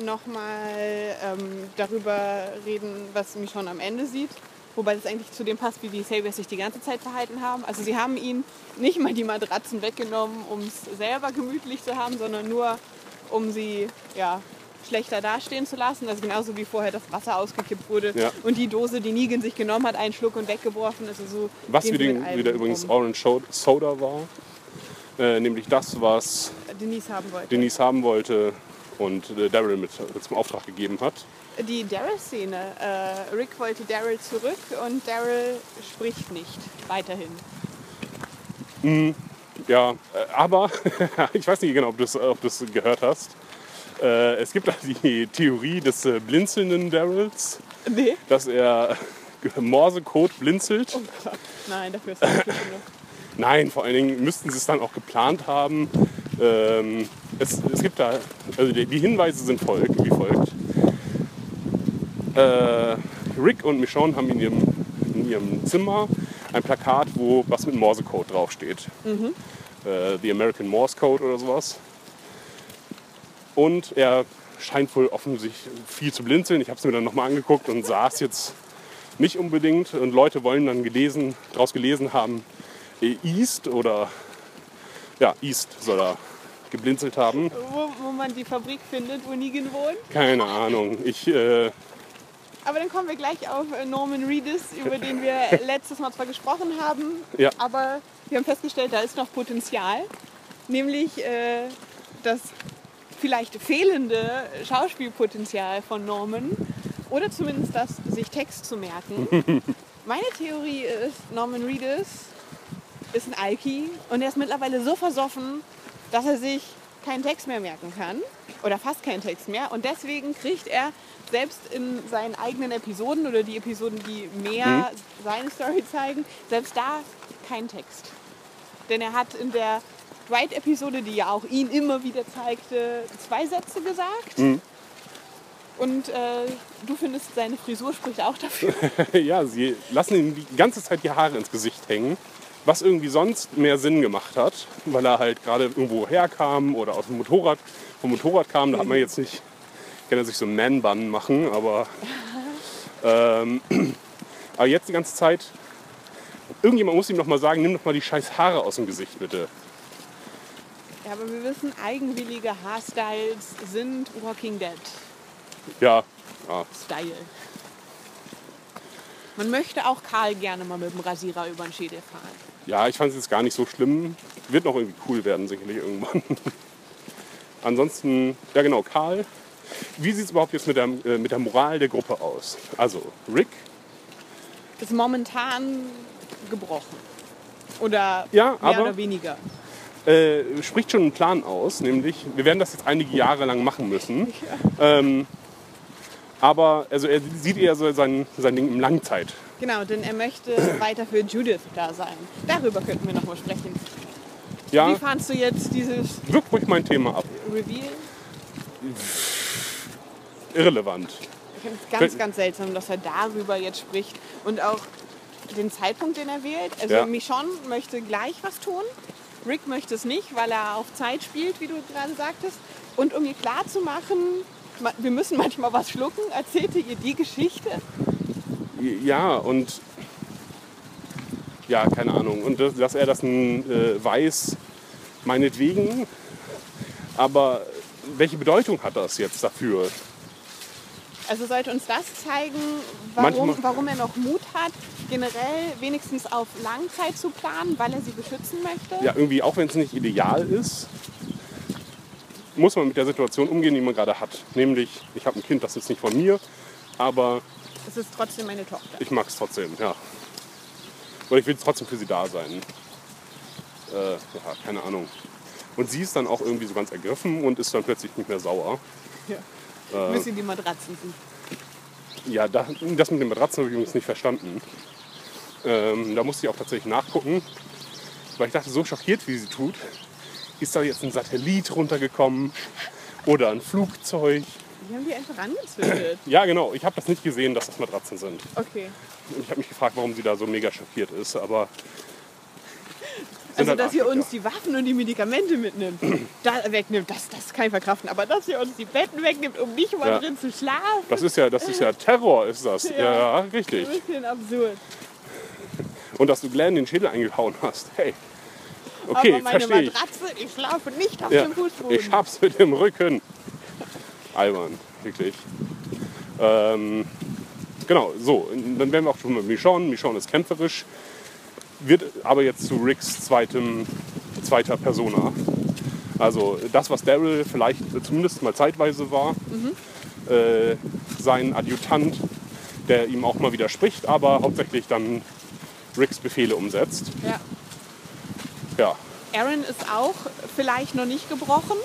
nochmal ähm, darüber reden, was Michonne am Ende sieht. Wobei das eigentlich zu dem passt, wie die Saviors sich die ganze Zeit verhalten haben. Also sie haben ihnen nicht mal die Matratzen weggenommen, um es selber gemütlich zu haben, sondern nur, um sie ja, schlechter dastehen zu lassen. Also genauso wie vorher das Wasser ausgekippt wurde Ja. und die Dose, die Negan sich genommen hat, einen Schluck und weggeworfen. Also so Was wieder, wieder übrigens. Orange Soda war. Äh, nämlich das, was Denise haben wollte. Denise haben wollte und äh, Daryl mit zum Auftrag gegeben hat. Die Daryl-Szene. Äh, Rick wollte Daryl zurück und Daryl spricht nicht weiterhin. Ja, äh, aber ich weiß nicht genau, ob du es ob du's gehört hast. Äh, es gibt die Theorie des äh, blinzelnden Daryls, Nee. dass er Morsecode blinzelt. Oh Gott. Nein, dafür ist es nicht genug. Nein, vor allen Dingen müssten sie es dann auch geplant haben. Ähm, es, es gibt da, also die, die Hinweise sind folg, wie folgt. Äh, Rick und Michonne haben in ihrem, in ihrem Zimmer ein Plakat, wo was mit Morsecode draufsteht. Äh, The American Morse Code oder sowas. Und er scheint wohl offensichtlich viel zu blinzeln. Ich habe es mir dann nochmal angeguckt und sah es jetzt nicht unbedingt. Und Leute wollen dann gelesen, daraus gelesen haben, äh, East oder ja, East soll er geblinzelt haben. Wo, wo man die Fabrik findet, wo Negan wohnt. Keine Ahnung. Ich, äh, Aber dann kommen wir gleich auf äh, Norman Reedus, über den wir letztes Mal zwar gesprochen haben, Ja. aber wir haben festgestellt, da ist noch Potenzial. Nämlich äh, das vielleicht fehlende Schauspielpotenzial von Norman oder zumindest das, sich Text zu merken. Meine Theorie ist, Norman Reedus ist ein Alki und er ist mittlerweile so versoffen, dass er sich keinen Text mehr merken kann oder fast keinen Text mehr und deswegen kriegt er selbst in seinen eigenen Episoden oder die Episoden, die mehr seine Story zeigen, selbst da keinen Text. Denn er hat in der Dwight-Episode, die ja auch ihn immer wieder zeigte, zwei Sätze gesagt. Und äh, du findest, seine Frisur spricht auch dafür. ja, sie lassen ihm die ganze Zeit die Haare ins Gesicht hängen, was irgendwie sonst mehr Sinn gemacht hat, weil er halt gerade irgendwo herkam oder aus dem Motorrad, vom Motorrad kam. Da hat man jetzt nicht, kann er sich so einen Man-Bun machen, aber, ähm, aber jetzt die ganze Zeit, irgendjemand muss ihm noch mal sagen, nimm doch mal die scheiß Haare aus dem Gesicht, bitte. Ja, aber wir wissen, eigenwillige Haarstyles sind Walking Dead Ja, ja. Style. Man möchte auch Karl gerne mal mit dem Rasierer über den Schädel fahren. Ja, ich fand es jetzt gar nicht so schlimm. Wird noch irgendwie cool werden, sicherlich irgendwann. Ansonsten, ja genau, Karl. Wie sieht es überhaupt jetzt mit der, äh, mit der Moral der Gruppe aus? Also, Rick, Ist momentan gebrochen. Oder Ja, mehr aber- oder weniger. äh, spricht schon einen Plan aus, nämlich wir werden das jetzt einige Jahre lang machen müssen. Ähm, aber also er sieht eher so sein, sein Ding im Langzeit. Genau, denn er möchte weiter für Judith da sein. Darüber könnten wir noch mal sprechen. Wie Ja, fandst du jetzt dieses wirk ruhig mein Thema ab. Reveal? Irrelevant. Ich finde es ganz, ganz seltsam, dass er darüber jetzt spricht. Und auch den Zeitpunkt, den er wählt. Also Ja. Michonne möchte gleich was tun. Rick möchte es nicht, weil er auf Zeit spielt, wie du gerade sagtest. Und um ihr klarzumachen, ma- wir müssen manchmal was schlucken, erzählte ihr die Geschichte. Ja, und ja, keine Ahnung. Und dass, dass er das äh, weiß, meinetwegen. Aber welche Bedeutung hat das jetzt dafür? Also sollte uns das zeigen, warum, Manchmal- warum er noch Mut hat, generell wenigstens auf Langzeit zu planen, weil er sie beschützen möchte. Ja, irgendwie, auch wenn es nicht ideal ist, muss man mit der Situation umgehen, die man gerade hat. Nämlich, ich habe ein Kind, das ist nicht von mir, aber Es ist trotzdem meine Tochter. ich mag es trotzdem, ja. Oder ich will trotzdem für sie da sein. Äh, ja, keine Ahnung. Und sie ist dann auch irgendwie so ganz ergriffen und ist dann plötzlich nicht mehr sauer. Ja. Bis sie die Matratzen sieht. Ja, da, das mit den Matratzen habe ich übrigens nicht verstanden. Ähm, da musste ich auch tatsächlich nachgucken, weil ich dachte, so schockiert wie sie tut, ist da jetzt ein Satellit runtergekommen oder ein Flugzeug. Die haben die einfach angezündet. Ja, genau. Ich habe das nicht gesehen, dass das Matratzen sind. Okay. Und ich habe mich gefragt, warum sie da so mega schockiert ist. Aber Also, halt dass ihr uns die Waffen und die Medikamente mitnimmt, da wegnimmt, das, das kann ich verkraften. Aber dass ihr uns die Betten wegnimmt, um nicht mal Ja. drin zu schlafen, Das ist ja, das ist ja Terror, ist das. Ja, Ja. richtig. ein bisschen absurd. Und dass du Glenn den Schädel eingehauen hast. Hey. Okay, Aber meine verstehe ich. Matratze, ich schlafe nicht auf Ja, dem Fußboden. ich hab's mit dem Rücken. Albern, wirklich. Ähm, genau, so. Dann wären wir auch schon bei Michonne. Michonne ist kämpferisch, wird aber jetzt zu Ricks zweitem, zweiter Persona. Also das, was Daryl vielleicht zumindest mal zeitweise war, äh, sein Adjutant, der ihm auch mal widerspricht, aber hauptsächlich dann Ricks Befehle umsetzt. Ja. Ja, Aaron ist auch vielleicht noch nicht gebrochen.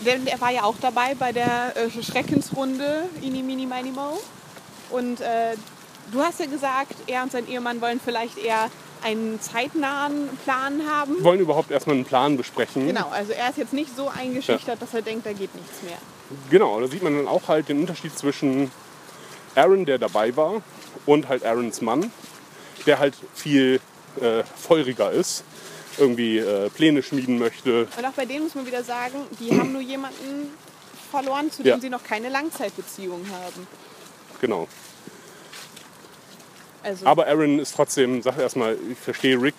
Denn er war ja auch dabei bei der äh, Schreckensrunde Ini Mini Mini Mo. Und äh, du hast ja gesagt, er und sein Ehemann wollen vielleicht eher einen zeitnahen Plan haben. wollen überhaupt erstmal einen Plan besprechen. Genau, also er ist jetzt nicht so eingeschüchtert, dass er denkt, da geht nichts mehr. Genau, da sieht man dann auch halt den Unterschied zwischen Aaron, der dabei war, und halt Aarons Mann, der halt viel äh, feuriger ist, irgendwie äh, Pläne schmieden möchte. Und auch bei denen muss man wieder sagen, die haben nur jemanden verloren, zu dem Ja. sie noch keine Langzeitbeziehung haben. Genau. Also Aber Aaron ist trotzdem, sag erstmal, ich verstehe Rick,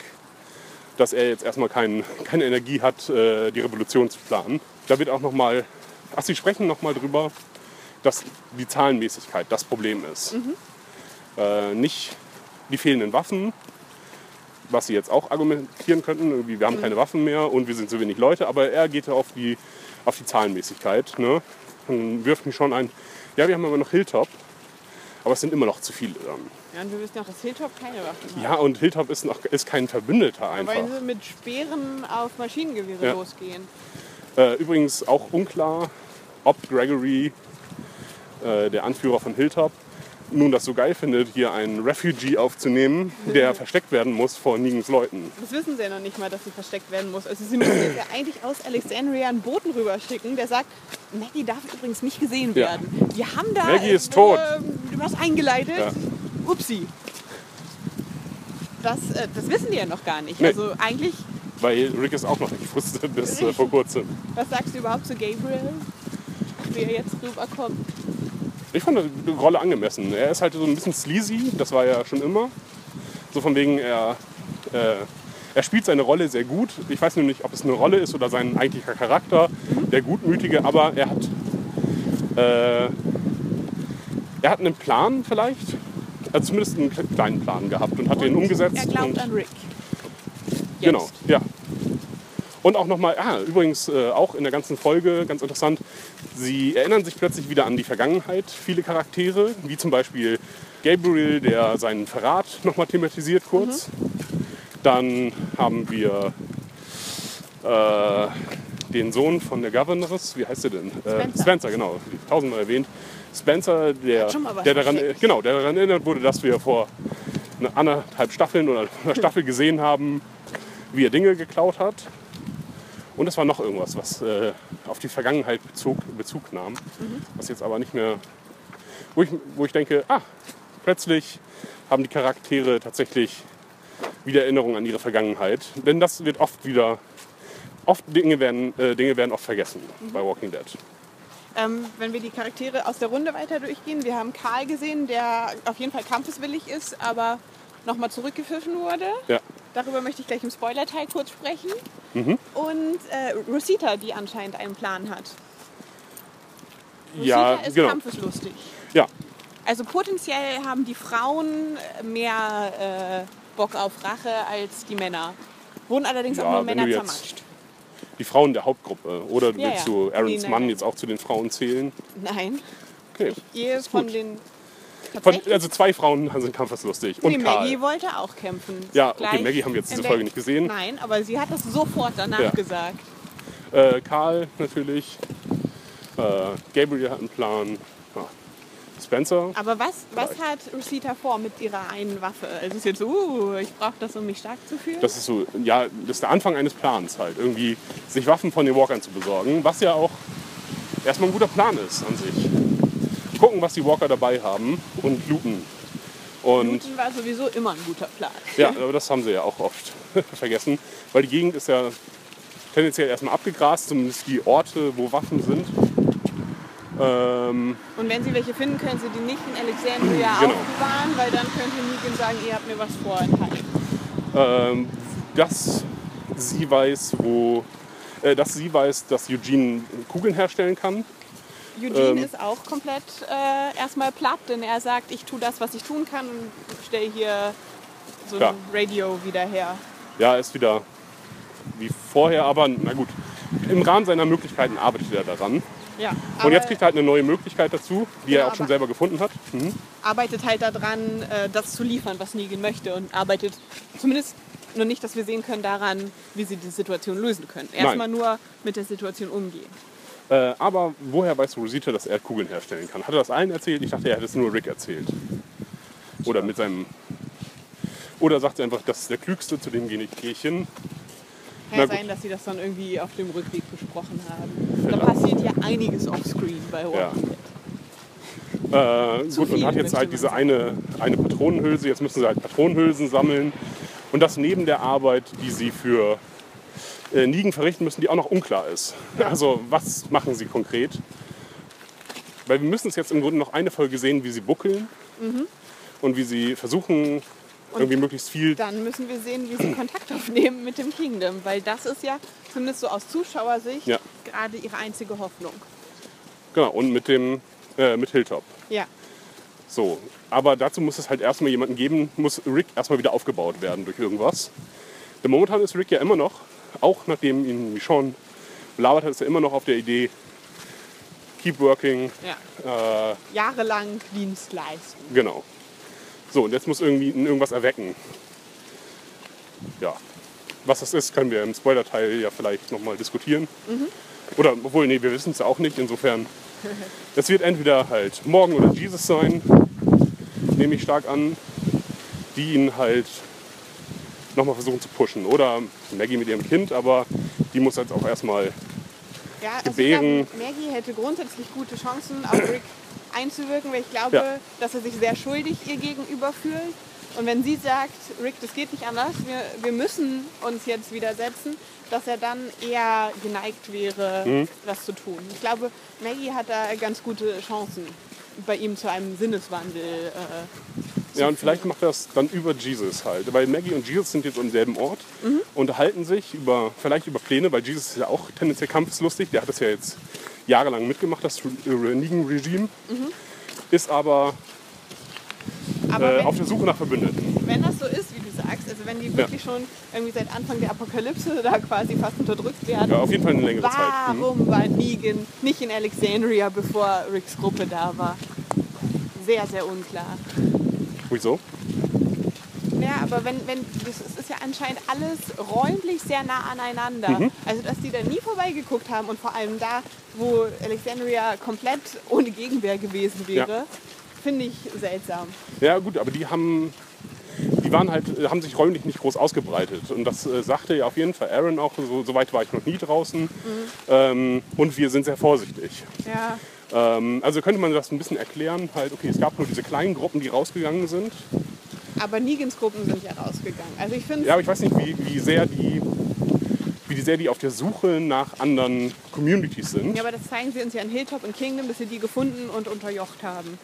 dass er jetzt erstmal kein, keine Energie hat, äh, die Revolution zu planen. Da wird auch nochmal, ach, sie sprechen nochmal drüber, dass die Zahlenmäßigkeit das Problem ist. Äh, nicht die fehlenden Waffen, was sie jetzt auch argumentieren könnten, irgendwie, wir haben keine Waffen mehr und wir sind so wenig Leute, aber er geht auf die, auf die Zahlenmäßigkeit. Ne? Und wirft mich schon ein, ja, wir haben aber noch Hilltop, aber es sind immer noch zu viele. Dann. ja, und wir wissen auch, dass Hilltop keine Waffen hat. Ja, und Hilltop ist, noch, ist kein Verbündeter einfach. Weil sie mit Speeren auf Maschinengewehre Ja. losgehen. Äh, übrigens auch unklar, ob Gregory, äh, der Anführer von Hilltop, nun das so geil findet, hier einen Refugee aufzunehmen, der versteckt werden muss vor Negens Leuten. Das wissen sie ja noch nicht mal, dass sie versteckt werden muss. Also sie müssen ja eigentlich aus Alexandria einen Boten rüberschicken, der sagt, Maggie darf übrigens nicht gesehen Ja. werden. Wir haben da Maggie ist nur, tot. was eingeleitet. Ja. Upsi. Das, äh, das wissen die ja noch gar nicht. Nee. Also eigentlich, Weil Rick es auch noch nicht wusste bis äh, vor kurzem. was sagst du überhaupt zu Gabriel, wie er jetzt rüberkommt? Ich fand die Rolle angemessen. Er ist halt so ein bisschen sleazy, das war er schon immer. So von wegen, er, äh, er spielt seine Rolle sehr gut. Ich weiß nur nicht, ob es eine Rolle ist oder sein eigentlicher Charakter, der Gutmütige, aber er hat, äh, er hat einen Plan vielleicht, also zumindest einen kleinen Plan gehabt und hat den umgesetzt. Er glaubt und, an Rick. Jetzt. Genau, ja. Und auch nochmal, ah, übrigens äh, auch in der ganzen Folge, ganz interessant, sie erinnern sich plötzlich wieder an die Vergangenheit, viele Charaktere, wie zum Beispiel Gabriel, der seinen Verrat nochmal thematisiert kurz. Dann haben wir äh, den Sohn von der Governoress, wie heißt er denn? Äh, Spencer. Spencer, genau, tausendmal erwähnt. Spencer, der, der, daran, genau, der daran erinnert wurde, dass wir vor anderthalb Staffeln oder einer Staffel gesehen haben, wie er Dinge geklaut hat. Und es war noch irgendwas, was äh, auf die Vergangenheit Bezug, Bezug nahm, was jetzt aber nicht mehr, wo ich, wo ich denke, ah, plötzlich haben die Charaktere tatsächlich wieder Erinnerungen an ihre Vergangenheit. Denn das wird oft wieder, oft Dinge werden, äh, Dinge werden oft vergessen bei Walking Dead. Ähm, wenn wir die Charaktere aus der Runde weiter durchgehen, wir haben Karl gesehen, der auf jeden Fall kampfeswillig ist, aber nochmal zurückgepfiffen wurde. Ja. Darüber möchte ich gleich im Spoiler-Teil kurz sprechen. Mhm. Und äh, Rosita, die anscheinend einen Plan hat. Rosita Ja, ist genau. kampfeslustig. Ja, Also potenziell haben die Frauen mehr äh, Bock auf Rache als die Männer. Wurden allerdings Ja, auch nur Männer zermatscht. die Frauen der Hauptgruppe. Oder Ja, willst ja. du Aarons Nee, Mann jetzt auch zu den Frauen zählen? Nein, Okay. ich gehe von den... Von, also zwei Frauen sind kampfeslustig. Und nee, Karl. Maggie wollte auch kämpfen. Ja, okay, Gleich Maggie haben wir jetzt diese Folge nicht gesehen. Nein, aber sie hat das sofort danach Ja. gesagt. Äh, Karl natürlich. Äh, Gabriel hat einen Plan. Ja. Spencer. Aber was, was hat Rosita vor mit ihrer einen Waffe? Also es ist jetzt so, uh, ich brauche das, um mich stark zu fühlen. Das ist so, ja, das ist der Anfang eines Plans halt. Irgendwie sich Waffen von den Walkern zu besorgen. Was ja auch erstmal ein guter Plan ist an sich. Gucken, was die Walker dabei haben und looten. Und Looten war sowieso immer ein guter Plan. ja, aber das haben sie ja auch oft vergessen. Weil die Gegend ist ja tendenziell erstmal abgegrast, zumindest die Orte, wo Waffen sind. Ähm, Und wenn sie welche finden, können sie die nicht in Alexandria Genau. aufbewahren, weil dann könnte Negan sagen, ihr habt mir was vorenthalten. ähm, dass sie weiß, wo, äh, dass sie weiß, dass Eugene Kugeln herstellen kann. Eugene Ähm. ist auch komplett äh, erstmal platt, denn er sagt, ich tue das, was ich tun kann und stelle hier so Ja. ein Radio wieder her. Ja, ist wieder wie vorher, aber na gut. Im Rahmen seiner Möglichkeiten arbeitet er daran. Ja, Und jetzt kriegt er halt eine neue Möglichkeit dazu, die Genau, er auch schon selber gefunden hat. Mhm. arbeitet halt daran, äh, das zu liefern, was Negan möchte und arbeitet zumindest nur nicht, dass wir sehen können daran, wie sie die Situation lösen können. Erstmal nur mit der Situation umgehen. Äh, aber woher weiß Rosita, dass er Kugeln herstellen kann? Hat er das allen erzählt? Ich dachte, er hätte es nur Rick erzählt. Oder mit seinem. Oder sagt er einfach, das ist der Klügste, zu dem gehe ich hin. Kann ja sein, dass sie das dann irgendwie auf dem Rückweg besprochen haben. Da Vielleicht. passiert ja einiges offscreen bei Walking Dead. Äh, gut, und hat jetzt halt diese eine, eine Patronenhülse. Jetzt müssen sie halt Patronenhülsen sammeln. Und das neben der Arbeit, die sie für äh, Nigen verrichten müssen, die auch noch unklar ist. Also, was machen sie konkret? Weil wir müssen es jetzt im Grunde noch eine Folge sehen, wie sie buckeln Mhm. und wie sie versuchen, irgendwie möglichst viel Dann müssen wir sehen, wie sie Kontakt aufnehmen mit dem Kingdom, weil das ist ja zumindest so aus Zuschauersicht Ja. gerade ihre einzige Hoffnung. Genau, und mit dem äh, mit Hilltop. Ja, So. Aber dazu muss es halt erstmal jemanden geben, muss Rick erstmal wieder aufgebaut werden durch irgendwas. Denn momentan ist Rick ja immer noch, auch nachdem ihn Michonne belabert hat, ist er immer noch auf der Idee, keep working, ja. äh, Jahrelang Dienst leisten. genau. So, und jetzt muss irgendwie irgendwas erwecken. Ja. Was das ist, können wir im Spoiler-Teil ja vielleicht nochmal diskutieren. Oder, obwohl, nee, wir wissen es ja auch nicht. Insofern, es wird entweder halt Morgan oder Jesus sein, nehme ich stark an, die ihn halt nochmal versuchen zu pushen. Oder Maggie mit ihrem Kind, aber die muss jetzt auch erstmal, Ja, also Gebären. ich glaube, Maggie hätte grundsätzlich gute Chancen, auf Rick einzuwirken, weil ich glaube, Ja. dass er sich sehr schuldig ihr gegenüber fühlt. Und wenn sie sagt, Rick, das geht nicht anders, wir, wir müssen uns jetzt widersetzen, dass er dann eher geneigt wäre, Mhm. das zu tun. Ich glaube, Maggie hat da ganz gute Chancen, bei ihm zu einem Sinneswandel äh, ja, und vielleicht macht er das dann über Jesus halt. Weil Maggie und Jesus sind jetzt am selben Ort, unterhalten sich über, vielleicht über Pläne, weil Jesus ist ja auch tendenziell kampfeslustig. Der hat das ja jetzt jahrelang mitgemacht, das Negan-Regime. Ist aber Aber äh, auf der Suche nach Verbündeten. wenn das so ist, wie du sagst, also wenn die wirklich schon irgendwie seit Anfang der Apokalypse da quasi fast unterdrückt werden, Ja, auf jeden Fall eine längere Zeit. Mhm. warum war Negan nicht in Alexandria, bevor Ricks Gruppe da war? Sehr, sehr unklar. Wieso? Ja, aber wenn, wenn das ist- ja anscheinend alles räumlich sehr nah aneinander. Mhm. Also dass die da nie vorbeigeguckt haben und vor allem da, wo Alexandria komplett ohne Gegenwehr gewesen wäre, finde ich seltsam. Ja gut, aber die haben, die waren halt, haben sich räumlich nicht groß ausgebreitet. Und das äh, sagte ja auf jeden Fall Aaron auch, so, so weit war ich noch nie draußen. Mhm. Ähm, und wir sind sehr vorsichtig. Ja, Ähm, also könnte man das ein bisschen erklären, halt, okay, es gab nur diese kleinen Gruppen, die rausgegangen sind. Aber Negans Gruppen sind ja rausgegangen. Also ich finde, Ja, aber ich weiß nicht, wie, wie sehr die wie sehr die auf der Suche nach anderen Communities sind. ja, aber das zeigen sie uns ja in Hilltop und Kingdom, dass sie die gefunden und unterjocht haben.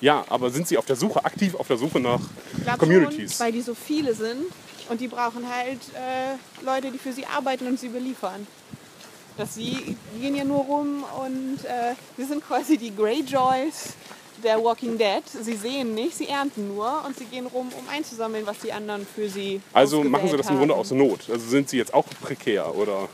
Ja, aber sind sie auf der Suche, aktiv auf der Suche nach glaub Communities? Schon, weil die so viele sind und die brauchen halt äh, Leute, die für sie arbeiten und sie beliefern. Dass sie gehen ja nur rum und äh, wir sind quasi die Greyjoys der Walking Dead. Sie sehen nicht, sie ernten nur und sie gehen rum, um einzusammeln, was die anderen für sie also machen sie das im Grunde aus Not. Also sind sie jetzt auch prekär oder?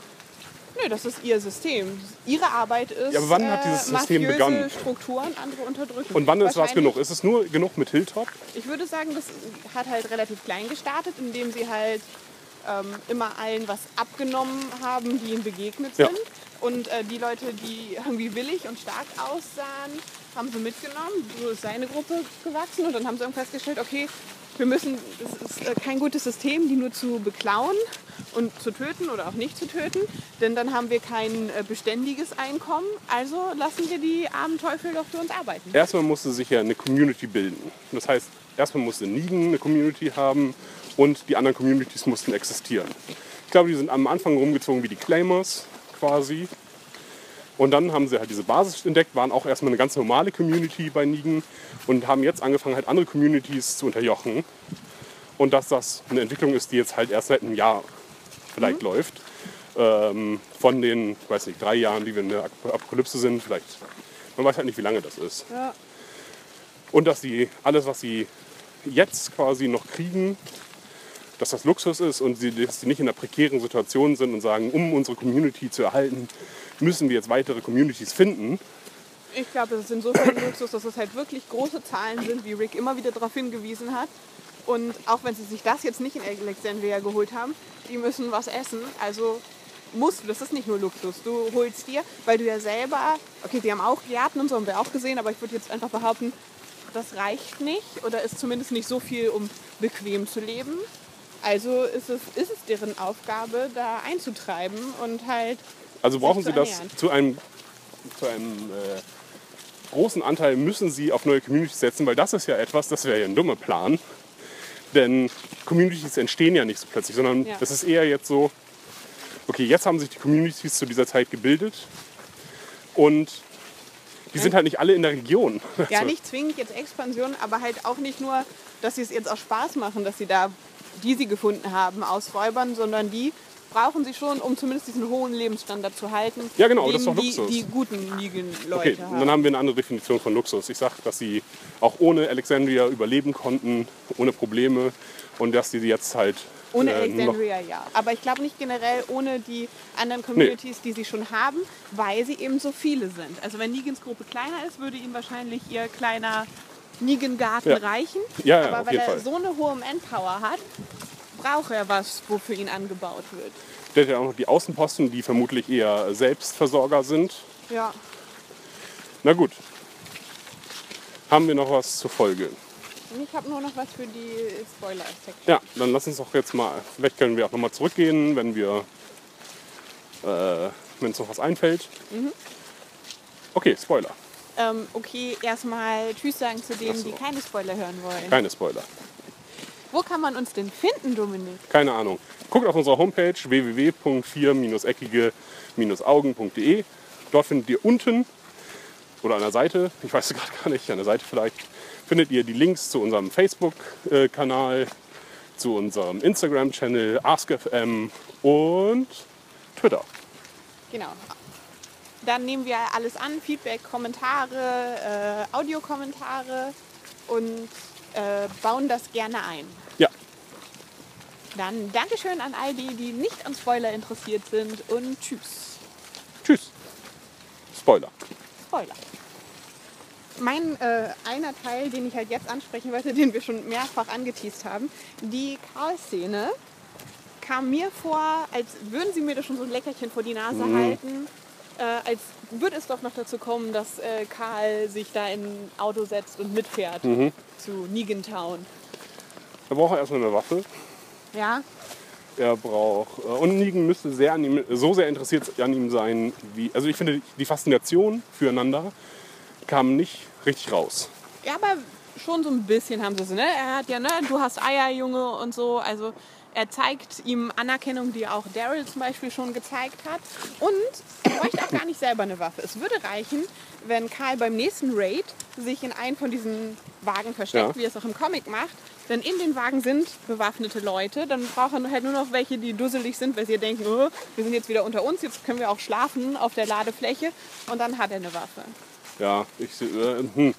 Nö, das ist ihr System. Ihre Arbeit ist, Ja, aber wann hat dieses System begonnen? Strukturen, andere unterdrücken. Und wann ist was Wahrscheinlich- genug? Ist es nur genug mit Hilltop? Ich würde sagen, das hat halt relativ klein gestartet, indem sie halt ähm, immer allen was abgenommen haben, die ihnen begegnet Ja. sind. Und äh, die Leute, die irgendwie willig und stark aussahen, haben sie mitgenommen. So ist seine Gruppe gewachsen und dann haben sie irgendwann festgestellt, okay, wir müssen, es ist äh, kein gutes System, die nur zu beklauen und zu töten oder auch nicht zu töten, denn dann haben wir kein äh, beständiges Einkommen. Also lassen wir die armen Teufel doch für uns arbeiten. Erstmal musste sich ja eine Community bilden. Das heißt, erstmal musste Nigen eine Community haben und die anderen Communities mussten existieren. Ich glaube, die sind am Anfang rumgezogen wie die Claimers quasi. Und dann haben sie halt diese Basis entdeckt, waren auch erstmal eine ganz normale Community bei Nigen und haben jetzt angefangen, halt andere Communities zu unterjochen. Und dass das eine Entwicklung ist, die jetzt halt erst seit einem Jahr vielleicht läuft. Ähm, von den, ich weiß nicht, drei Jahren, die wir in der Ap- Apokalypse sind, vielleicht. Man weiß halt nicht, wie lange das ist. Ja. Und dass sie alles, was sie jetzt quasi noch kriegen, dass das Luxus ist und sie, dass sie nicht in einer prekären Situation sind und sagen, um unsere Community zu erhalten, müssen wir jetzt weitere Communities finden. Ich glaube, das ist insofern Luxus, dass es halt wirklich große Zahlen sind, wie Rick immer wieder darauf hingewiesen hat. Und auch wenn sie sich das jetzt nicht in Alexandria geholt haben, die müssen was essen. Also musst du, das ist nicht nur Luxus. Du holst dir, weil du ja selber, okay, sie haben auch Gärten und so haben wir auch gesehen, aber ich würde jetzt einfach behaupten, das reicht nicht oder ist zumindest nicht so viel, um bequem zu leben. Also ist es, ist es deren Aufgabe, da einzutreiben und halt Also brauchen zu sie das ernähren. zu einem, zu einem äh, großen Anteil müssen sie auf neue Communities setzen, weil das ist ja etwas, das wäre ja ein dummer Plan. Denn Communities entstehen ja nicht so plötzlich, sondern Ja. das ist eher jetzt so, okay, jetzt haben sich die Communities zu dieser Zeit gebildet und die sind halt nicht alle in der Region. Ja, Also, nicht zwingend jetzt Expansion, aber halt auch nicht nur, dass sie es jetzt aus Spaß machen, dass sie da, die sie gefunden haben, ausräubern, sondern die brauchen sie schon, um zumindest diesen hohen Lebensstandard zu halten. Ja, genau, das ist doch die, Luxus. die guten Ligen-Leute Okay, haben. dann haben wir eine andere Definition von Luxus. Ich sage, dass sie auch ohne Alexandria überleben konnten, ohne Probleme und dass sie jetzt halt Ohne äh, Alexandria, ja. Aber ich glaube nicht generell ohne die anderen Communities, die sie schon haben, weil sie eben so viele sind. Also wenn Negans Gruppe kleiner ist, würde ihm wahrscheinlich ihr kleiner Negan-Garten Ja. reichen. Ja, Aber weil er Fall. so eine hohe Manpower hat, braucht er was, wofür ihn angebaut wird. Der hat ja auch noch die Außenposten, die vermutlich eher Selbstversorger sind. Ja. Na gut. Haben wir noch was zur Folge? Ich habe nur noch was für die Spoiler-Section. Ja, dann lass uns doch jetzt mal, vielleicht können wir auch noch mal zurückgehen, wenn wir, äh, wenn uns noch was einfällt. Mhm. Okay, Spoiler. Ähm, okay, erstmal Tschüss sagen zu denen, so. die keine Spoiler hören wollen. Keine Spoiler. Wo kann man uns denn finden, Dominik? Keine Ahnung. Guckt auf unserer Homepage www.4-eckige-augen.de. Dort findet ihr unten oder an der Seite, ich weiß es gerade gar nicht, an der Seite vielleicht, findet ihr die Links zu unserem Facebook-Kanal, zu unserem Instagram-Channel, AskFM und Twitter. Genau. Dann nehmen wir alles an, Feedback, Kommentare, äh, Audiokommentare und äh, bauen das gerne ein. Ja, Dann Dankeschön an all die, die nicht an Spoiler interessiert sind und tschüss. tschüss. Spoiler. Spoiler. Mein äh, einer Teil, den ich halt jetzt ansprechen wollte, den wir schon mehrfach angeteased haben, die Karl-Szene kam mir vor, als würden sie mir da schon so ein Leckerchen vor die Nase halten. Äh, als würde es doch noch dazu kommen, dass äh, Karl sich da in ein Auto setzt und mitfährt zu Negantown. Da braucht er erstmal eine Waffe. Ja, er braucht. äh, Und Negan müsste sehr an ihm, so sehr interessiert an ihm sein, wie. Also ich finde, die Faszination füreinander kam nicht richtig raus. Ja, aber schon so ein bisschen haben sie es, ne? Er hat ja, ne, du hast Eier, Junge und so. Also er zeigt ihm Anerkennung, die auch Daryl zum Beispiel schon gezeigt hat. Und er bräuchte auch gar nicht selber eine Waffe. Es würde reichen, wenn Karl beim nächsten Raid sich in einen von diesen Wagen versteckt, Ja. wie er es auch im Comic macht. Denn in den Wagen sind bewaffnete Leute. Dann braucht er halt nur noch welche, die dusselig sind, weil sie denken, oh, wir sind jetzt wieder unter uns, jetzt können wir auch schlafen auf der Ladefläche. Und dann hat er eine Waffe. Ja, ich, seh- äh, hm.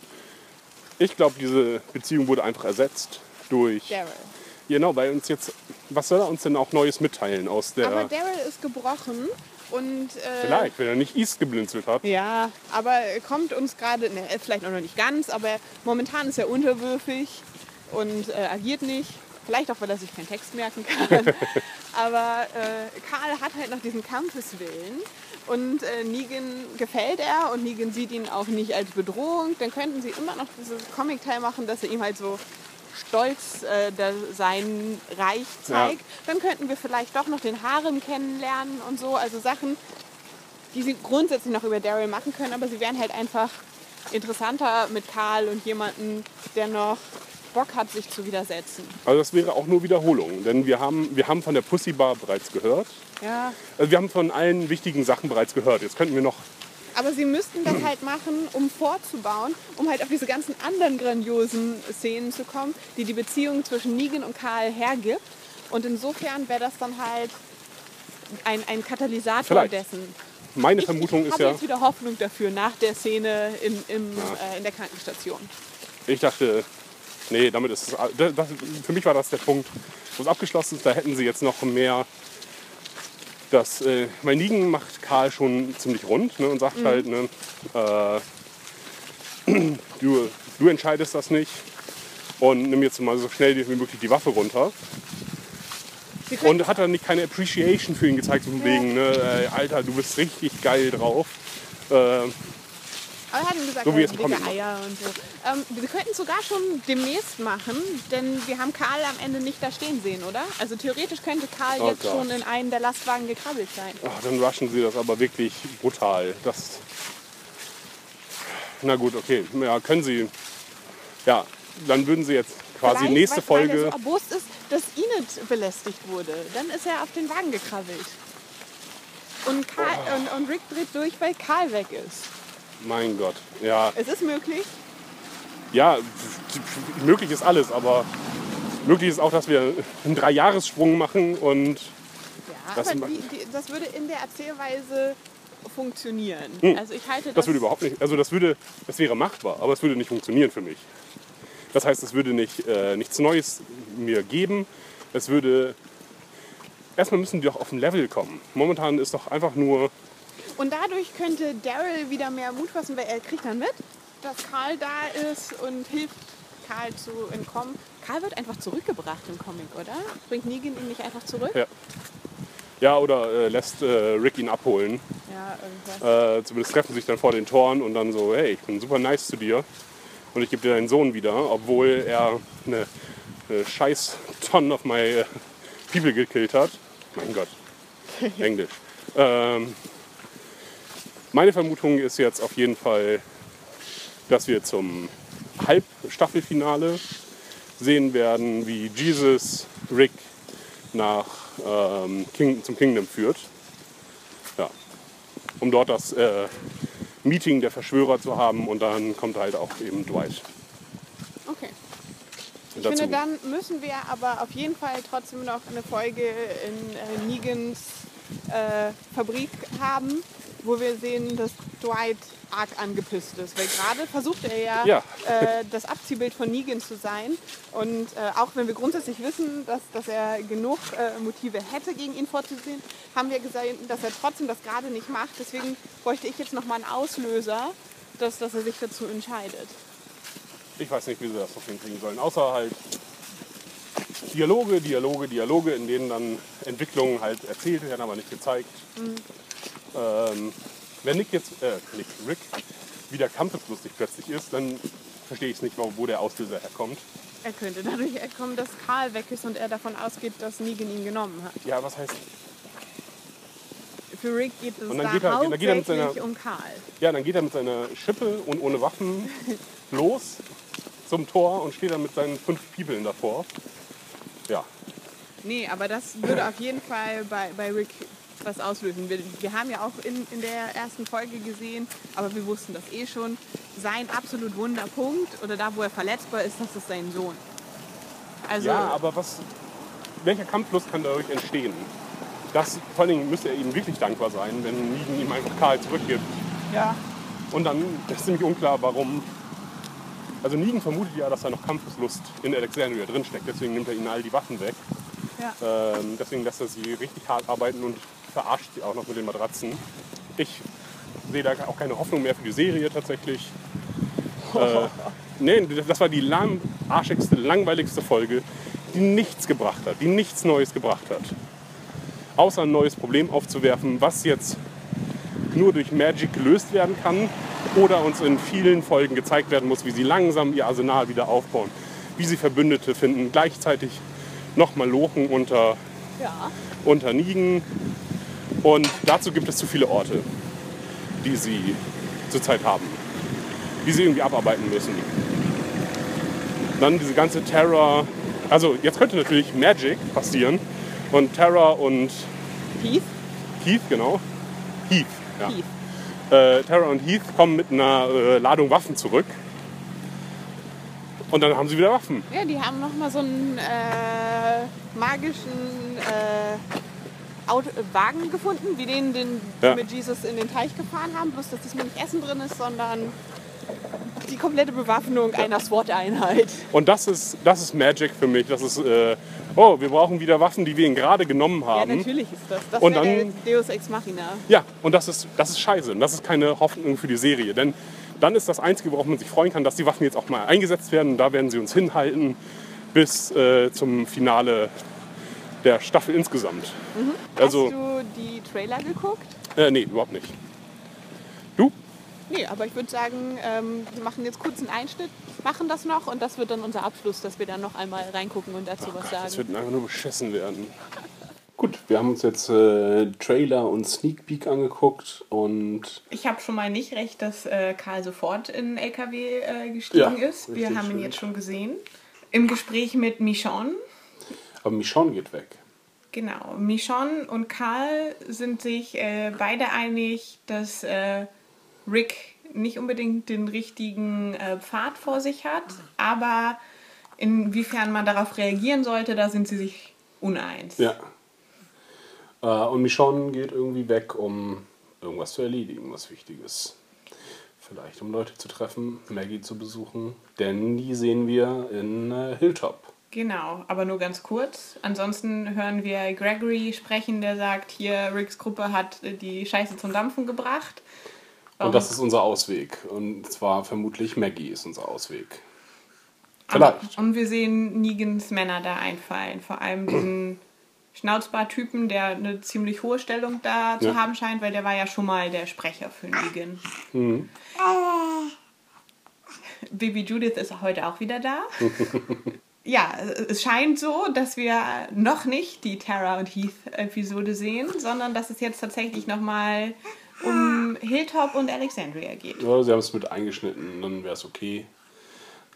ich glaube, diese Beziehung wurde einfach ersetzt durch. Daryl. Genau, weil uns jetzt. Was soll er uns denn auch Neues mitteilen aus der. Aber Daryl ist gebrochen und äh, Vielleicht, wenn er nicht East geblinzelt hat. ja, aber er kommt uns gerade, ne, vielleicht noch nicht ganz, aber momentan ist er unterwürfig und äh, agiert nicht. Vielleicht auch, weil er sich keinen Text merken kann. aber äh, Karl hat halt noch diesen Kampfeswillen und äh, Negan gefällt er und Negan sieht ihn auch nicht als Bedrohung. Dann könnten sie immer noch dieses Comic-Teil machen, dass er ihm halt so stolz äh, sein Reich zeigt. Dann könnten wir vielleicht doch noch den Harem kennenlernen und so. Also Sachen, die sie grundsätzlich noch über Daryl machen können, aber sie wären halt einfach interessanter mit Karl und jemanden, der noch Bock hat, sich zu widersetzen. Also das wäre auch nur Wiederholung, denn wir haben, wir haben von der Pussy Bar bereits gehört. Ja. Also wir haben von allen wichtigen Sachen bereits gehört. Jetzt könnten wir noch. Aber sie müssten das halt machen, um vorzubauen, um halt auf diese ganzen anderen grandiosen Szenen zu kommen, die die Beziehung zwischen Negan und Karl hergibt. Und insofern wäre das dann halt ein, ein Katalysator Vielleicht. dessen. Meine Ich, Vermutung ich ist habe ja, jetzt wieder Hoffnung dafür nach der Szene in, im, äh, in der Krankenstation. ich dachte, nee, damit ist es. Das, für mich war das der Punkt, wo es abgeschlossen ist. Da hätten sie jetzt noch mehr. Das, äh, weil Negan macht Karl schon ziemlich rund ne, und sagt Mhm. halt, ne, äh, du, du entscheidest das nicht und nimm jetzt mal so schnell wie möglich die Waffe runter. Und hat dann nicht keine Appreciation für ihn gezeigt, so wegen, ne, äh, Alter, du bist richtig geil drauf. Äh, Aber er hat ihm gesagt, So wie macht. Eier und so. Ähm, wir könnten es sogar schon demnächst machen, denn wir haben Karl am Ende nicht da stehen sehen, oder? Also theoretisch könnte Karl Oh jetzt Gott. schon in einen der Lastwagen gekrabbelt sein. ach, dann rushen sie das aber wirklich brutal. Das. Na gut, okay. Ja, können sie. Ja, dann würden sie jetzt quasi Vielleicht, nächste weil, Weil Folge. er so erbost ist, dass Enid belästigt wurde. Dann ist er auf den Wagen gekrabbelt. Und, Karl, Oh. und, und Rick dreht durch, weil Karl weg ist. Mein Gott. Ja, Es ist möglich. ja, möglich ist alles, aber möglich ist auch, dass wir einen Dreijahressprung machen und Ja, Das aber die, die, das würde in der Erzählweise funktionieren. Also ich halte das, Hm. Das würde überhaupt nicht, also das würde, das wäre machbar, aber es würde nicht funktionieren für mich. Das heißt, es würde nicht, äh, nichts Neues mir geben. Es würde, erstmal müssen die doch auf ein Level kommen. Momentan ist doch einfach nur, Und dadurch könnte Daryl wieder mehr Mut fassen, weil er kriegt dann mit, dass Karl da ist und hilft Karl zu entkommen. Karl wird einfach zurückgebracht im Comic, oder? Bringt Negan ihn nicht einfach zurück? Ja. ja, oder äh, lässt äh, Rick ihn abholen. Ja, irgendwas. Äh, zumindest treffen sich dann vor den Toren und dann so, hey, ich bin super nice zu dir und ich gebe dir deinen Sohn wieder, obwohl er eine, eine scheiß Ton of my äh, people gekillt hat. Mein Gott, Englisch. Ähm, meine Vermutung ist jetzt auf jeden Fall, dass wir zum Halbstaffelfinale sehen werden, wie Jesus Rick nach ähm, King, zum Kingdom führt. Ja, um dort das äh, Meeting der Verschwörer zu haben und dann kommt halt auch eben Dwight Okay. Ich dazu. finde, dann müssen wir aber auf jeden Fall trotzdem noch eine Folge in äh, Negans äh, Fabrik haben, wo wir sehen, dass Dwight arg angepisst ist. Weil gerade versucht er ja, Ja. Äh, das Abziehbild von Negan zu sein. Und äh, auch wenn wir grundsätzlich wissen, dass, dass er genug äh, Motive hätte, gegen ihn vorzusehen, haben wir gesehen, dass er trotzdem das gerade nicht macht. Deswegen bräuchte ich jetzt nochmal einen Auslöser, dass, dass er sich dazu entscheidet. Ich weiß nicht, wie sie das noch hinkriegen sollen. Außer halt Dialoge, Dialoge, Dialoge, in denen dann Entwicklungen halt erzählt werden, aber nicht gezeigt. Ähm, wenn Nick jetzt, äh, Nick, Rick, wieder kampfeslustig plötzlich ist, dann verstehe ich es nicht, wo wo der Auslöser herkommt. Er könnte dadurch kommen, dass Karl weg ist und er davon ausgeht, dass Negan ihn genommen hat. Ja, was heißt. Für Rick geht es Und dann da geht er- dann geht er mit hauptsächlich seiner- um Karl. Ja, dann geht er mit seiner Schippe und ohne Waffen los zum Tor und steht dann mit seinen fünf People davor. Ja, Nee, aber das würde auf jeden Fall bei, bei Rick was auslösen. Wir, wir haben ja auch in, in der ersten Folge gesehen, aber wir wussten das eh schon, sein absolut Wunderpunkt oder da, wo er verletzbar ist, das ist sein Sohn. Also, ja aber was, welcher Kampflust kann dadurch entstehen? Das, vor allen Dingen müsste er ihm wirklich dankbar sein, wenn Negan ihm einfach Karl zurückgibt. ja. Und dann ist ziemlich unklar, warum. Also Negan vermutet ja, dass da noch Kampfeslust in Alexandria drinsteckt. Deswegen nimmt er ihnen all die Waffen weg. Ja. Ähm, deswegen lässt er sie richtig hart arbeiten und verarscht sie auch noch mit den Matratzen. Ich sehe da auch keine Hoffnung mehr für die Serie tatsächlich. äh, nee, das war die lang, arschigste, langweiligste Folge, die nichts gebracht hat, die nichts Neues gebracht hat. Außer ein neues Problem aufzuwerfen, was jetzt nur durch Magic gelöst werden kann oder uns in vielen Folgen gezeigt werden muss, wie sie langsam ihr Arsenal wieder aufbauen, wie sie Verbündete finden, gleichzeitig nochmal Lochen unter, ja. unter Nigen. Und dazu gibt es zu viele Orte, die sie zurzeit haben, die sie irgendwie abarbeiten müssen. Dann diese ganze Terror, also jetzt könnte natürlich Magic passieren und Terror und Heath? Heath, genau. Heath, ja. Heath. Äh, Terra und Heath kommen mit einer äh, Ladung Waffen zurück. Und dann haben sie wieder Waffen. Ja, die haben noch mal so einen äh, magischen äh, Auto, äh, Wagen gefunden, wie den, den Ja. die mit Jesus in den Teich gefahren haben. Bloß, dass diesmal nicht Essen drin ist, sondern die komplette Bewaffnung einer SWAT-Einheit. Und das ist, das ist Magic für mich. Das ist, äh, oh, wir brauchen wieder Waffen, die wir ihnen gerade genommen Ja, haben. natürlich ist das. Das dann- Deus Ex Machina. Ja, und das ist, das ist scheiße. Und das ist keine Hoffnung für die Serie. Denn dann ist das Einzige, worauf man sich freuen kann, dass die Waffen jetzt auch mal eingesetzt werden. Und da werden sie uns hinhalten bis äh, zum Finale der Staffel insgesamt. Also, Hast du die Trailer geguckt? äh, nee, überhaupt nicht. Du? Nee, aber ich würde sagen, ähm, wir machen jetzt kurz einen Einschnitt, machen das noch und das wird dann unser Abschluss, dass wir dann noch einmal reingucken und dazu was Das sagen. wird einfach nur beschissen werden. Gut, wir haben uns jetzt äh, Trailer und Sneak Peek angeguckt und Ich habe schon mal nicht recht, dass äh, Karl sofort in den LKW äh, gestiegen Ja, ist. Wir haben ihn jetzt schon gesehen. Im Gespräch mit Michonne. aber Michonne geht weg. Genau. Michonne und Karl sind sich äh, beide einig, dass äh, Rick nicht unbedingt den richtigen äh, Pfad vor sich hat, aber inwiefern man darauf reagieren sollte, da sind sie sich uneins. Ja. Äh, und Michonne geht irgendwie weg, um irgendwas zu erledigen, was Wichtiges. Vielleicht um Leute zu treffen, Maggie zu besuchen, denn die sehen wir in äh, Hilltop. Genau, aber nur ganz kurz. Ansonsten hören wir Gregory sprechen, der sagt, hier Ricks Gruppe hat äh, die Scheiße zum Dampfen gebracht. Und das ist unser Ausweg. Und zwar vermutlich Maggie ist unser Ausweg. Vielleicht. Und wir sehen Negans Männer da einfallen. Vor allem diesen Schnauzbart-Typen, der eine ziemlich hohe Stellung da zu Ja. haben scheint, weil der war ja schon mal der Sprecher für Negan. Mhm. Baby Judith ist heute auch wieder da. ja, es scheint so, dass wir noch nicht die Tara und Heath-Episode sehen, sondern dass es jetzt tatsächlich nochmal um Hilltop und Alexandria geht. Ja, sie haben es mit eingeschnitten, dann wäre es okay.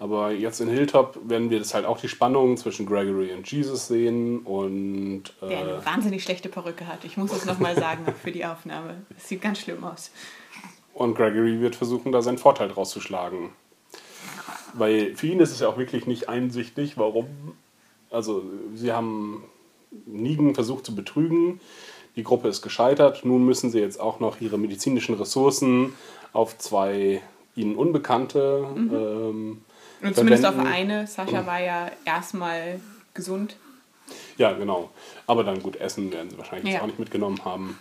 Aber jetzt in Hilltop werden wir das halt auch die Spannung zwischen Gregory und Jesus sehen und Der äh, eine wahnsinnig schlechte Perücke hat. Ich muss es nochmal sagen für die Aufnahme. Es sieht ganz schlimm aus. Und Gregory wird versuchen, da seinen Vorteil draus zu schlagen. Weil für ihn ist es ja auch wirklich nicht einsichtig, warum. Also, sie haben Negan versucht zu betrügen. Die Gruppe ist gescheitert. Nun müssen sie jetzt auch noch ihre medizinischen Ressourcen auf zwei ihnen Unbekannte ähm, Und zumindest auf eine. Sascha war ja erstmal gesund. Ja, genau. Aber dann gut, Essen werden sie wahrscheinlich jetzt Ja. auch nicht mitgenommen haben.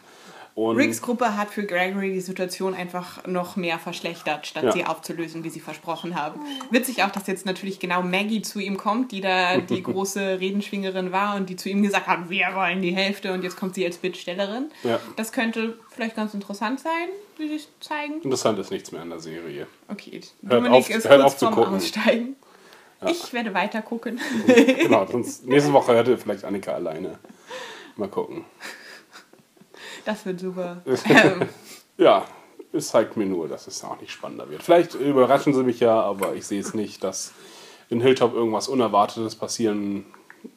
Und Ricks Gruppe hat für Gregory die Situation einfach noch mehr verschlechtert, statt Ja. sie aufzulösen, wie sie versprochen haben. Witzig auch, dass jetzt natürlich genau Maggie zu ihm kommt, die da die große Redenschwingerin war und die zu ihm gesagt hat, wir wollen die Hälfte und jetzt kommt sie als Bittstellerin. Ja. Das könnte vielleicht ganz interessant sein, wie sie zeigen. interessant ist nichts mehr an der Serie. Okay, Hört Dominik auf- ist hört kurz auf zu vorm gucken. Aussteigen. Ich werde weiter gucken. genau, sonst nächste Woche hätte vielleicht Annika alleine. Mal gucken. Das wird super. Ja, es zeigt mir nur, dass es auch nicht spannender wird. Vielleicht überraschen sie mich ja, aber ich sehe es nicht, dass in Hilltop irgendwas Unerwartetes passieren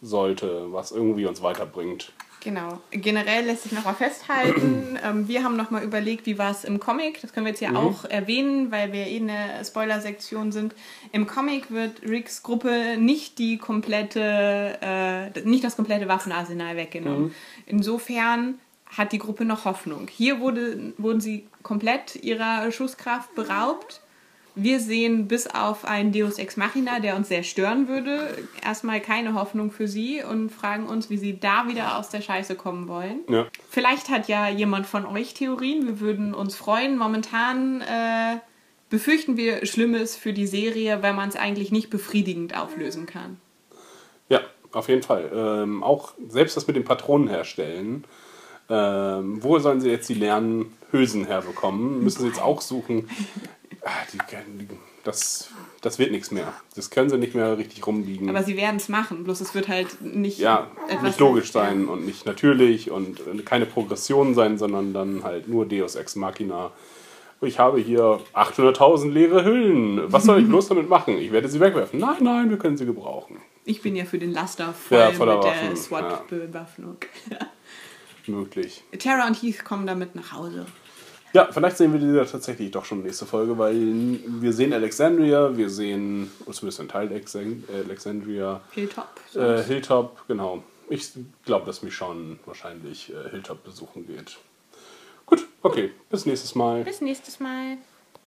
sollte, was irgendwie uns weiterbringt. Genau. Generell lässt sich noch mal festhalten, ähm, wir haben noch mal überlegt, wie war es im Comic. Das können wir jetzt ja auch erwähnen, weil wir eh in der Spoiler-Sektion sind. Im Comic wird Ricks Gruppe nicht die komplette, äh, nicht das komplette Waffenarsenal weggenommen. Insofern hat die Gruppe noch Hoffnung. Hier wurde, wurden sie komplett ihrer Schusskraft beraubt. Wir sehen bis auf einen Deus Ex Machina, der uns sehr stören würde, erstmal keine Hoffnung für sie und fragen uns, wie sie da wieder aus der Scheiße kommen wollen. Ja. Vielleicht hat ja jemand von euch Theorien. Wir würden uns freuen. Momentan äh, befürchten wir Schlimmes für die Serie, weil man es eigentlich nicht befriedigend auflösen kann. Ja, auf jeden Fall. Ähm, auch selbst das mit den Patronen herstellen. Ähm, wo sollen sie jetzt die leeren Hülsen herbekommen? Müssen sie jetzt auch suchen? Ah, die, die, das, das wird nichts mehr. Das können sie nicht mehr richtig rumbiegen. Aber sie werden es machen. Bloß es wird halt nicht ja, nicht logisch sein und nicht natürlich und keine Progression sein, sondern dann halt nur Deus Ex Machina. Ich habe hier 800.000 leere Hüllen. Was soll ich bloß damit machen? Ich werde sie wegwerfen. Nein, nein, wir können sie gebrauchen. Ich bin ja für den Laster voll Ja, mit voller der Waffen, SWAT-Bewaffnung. Möglich. Tara und Heath kommen damit nach Hause. Ja, vielleicht sehen wir die ja tatsächlich doch schon nächste Folge, weil wir sehen Alexandria, wir sehen, oder zumindest ein Teil Alexan- Alexandria, Hilltop. äh, Hilltop, genau. Ich glaube, dass mich schon wahrscheinlich äh, Hilltop besuchen geht. Gut, okay, bis nächstes Mal. Bis nächstes Mal.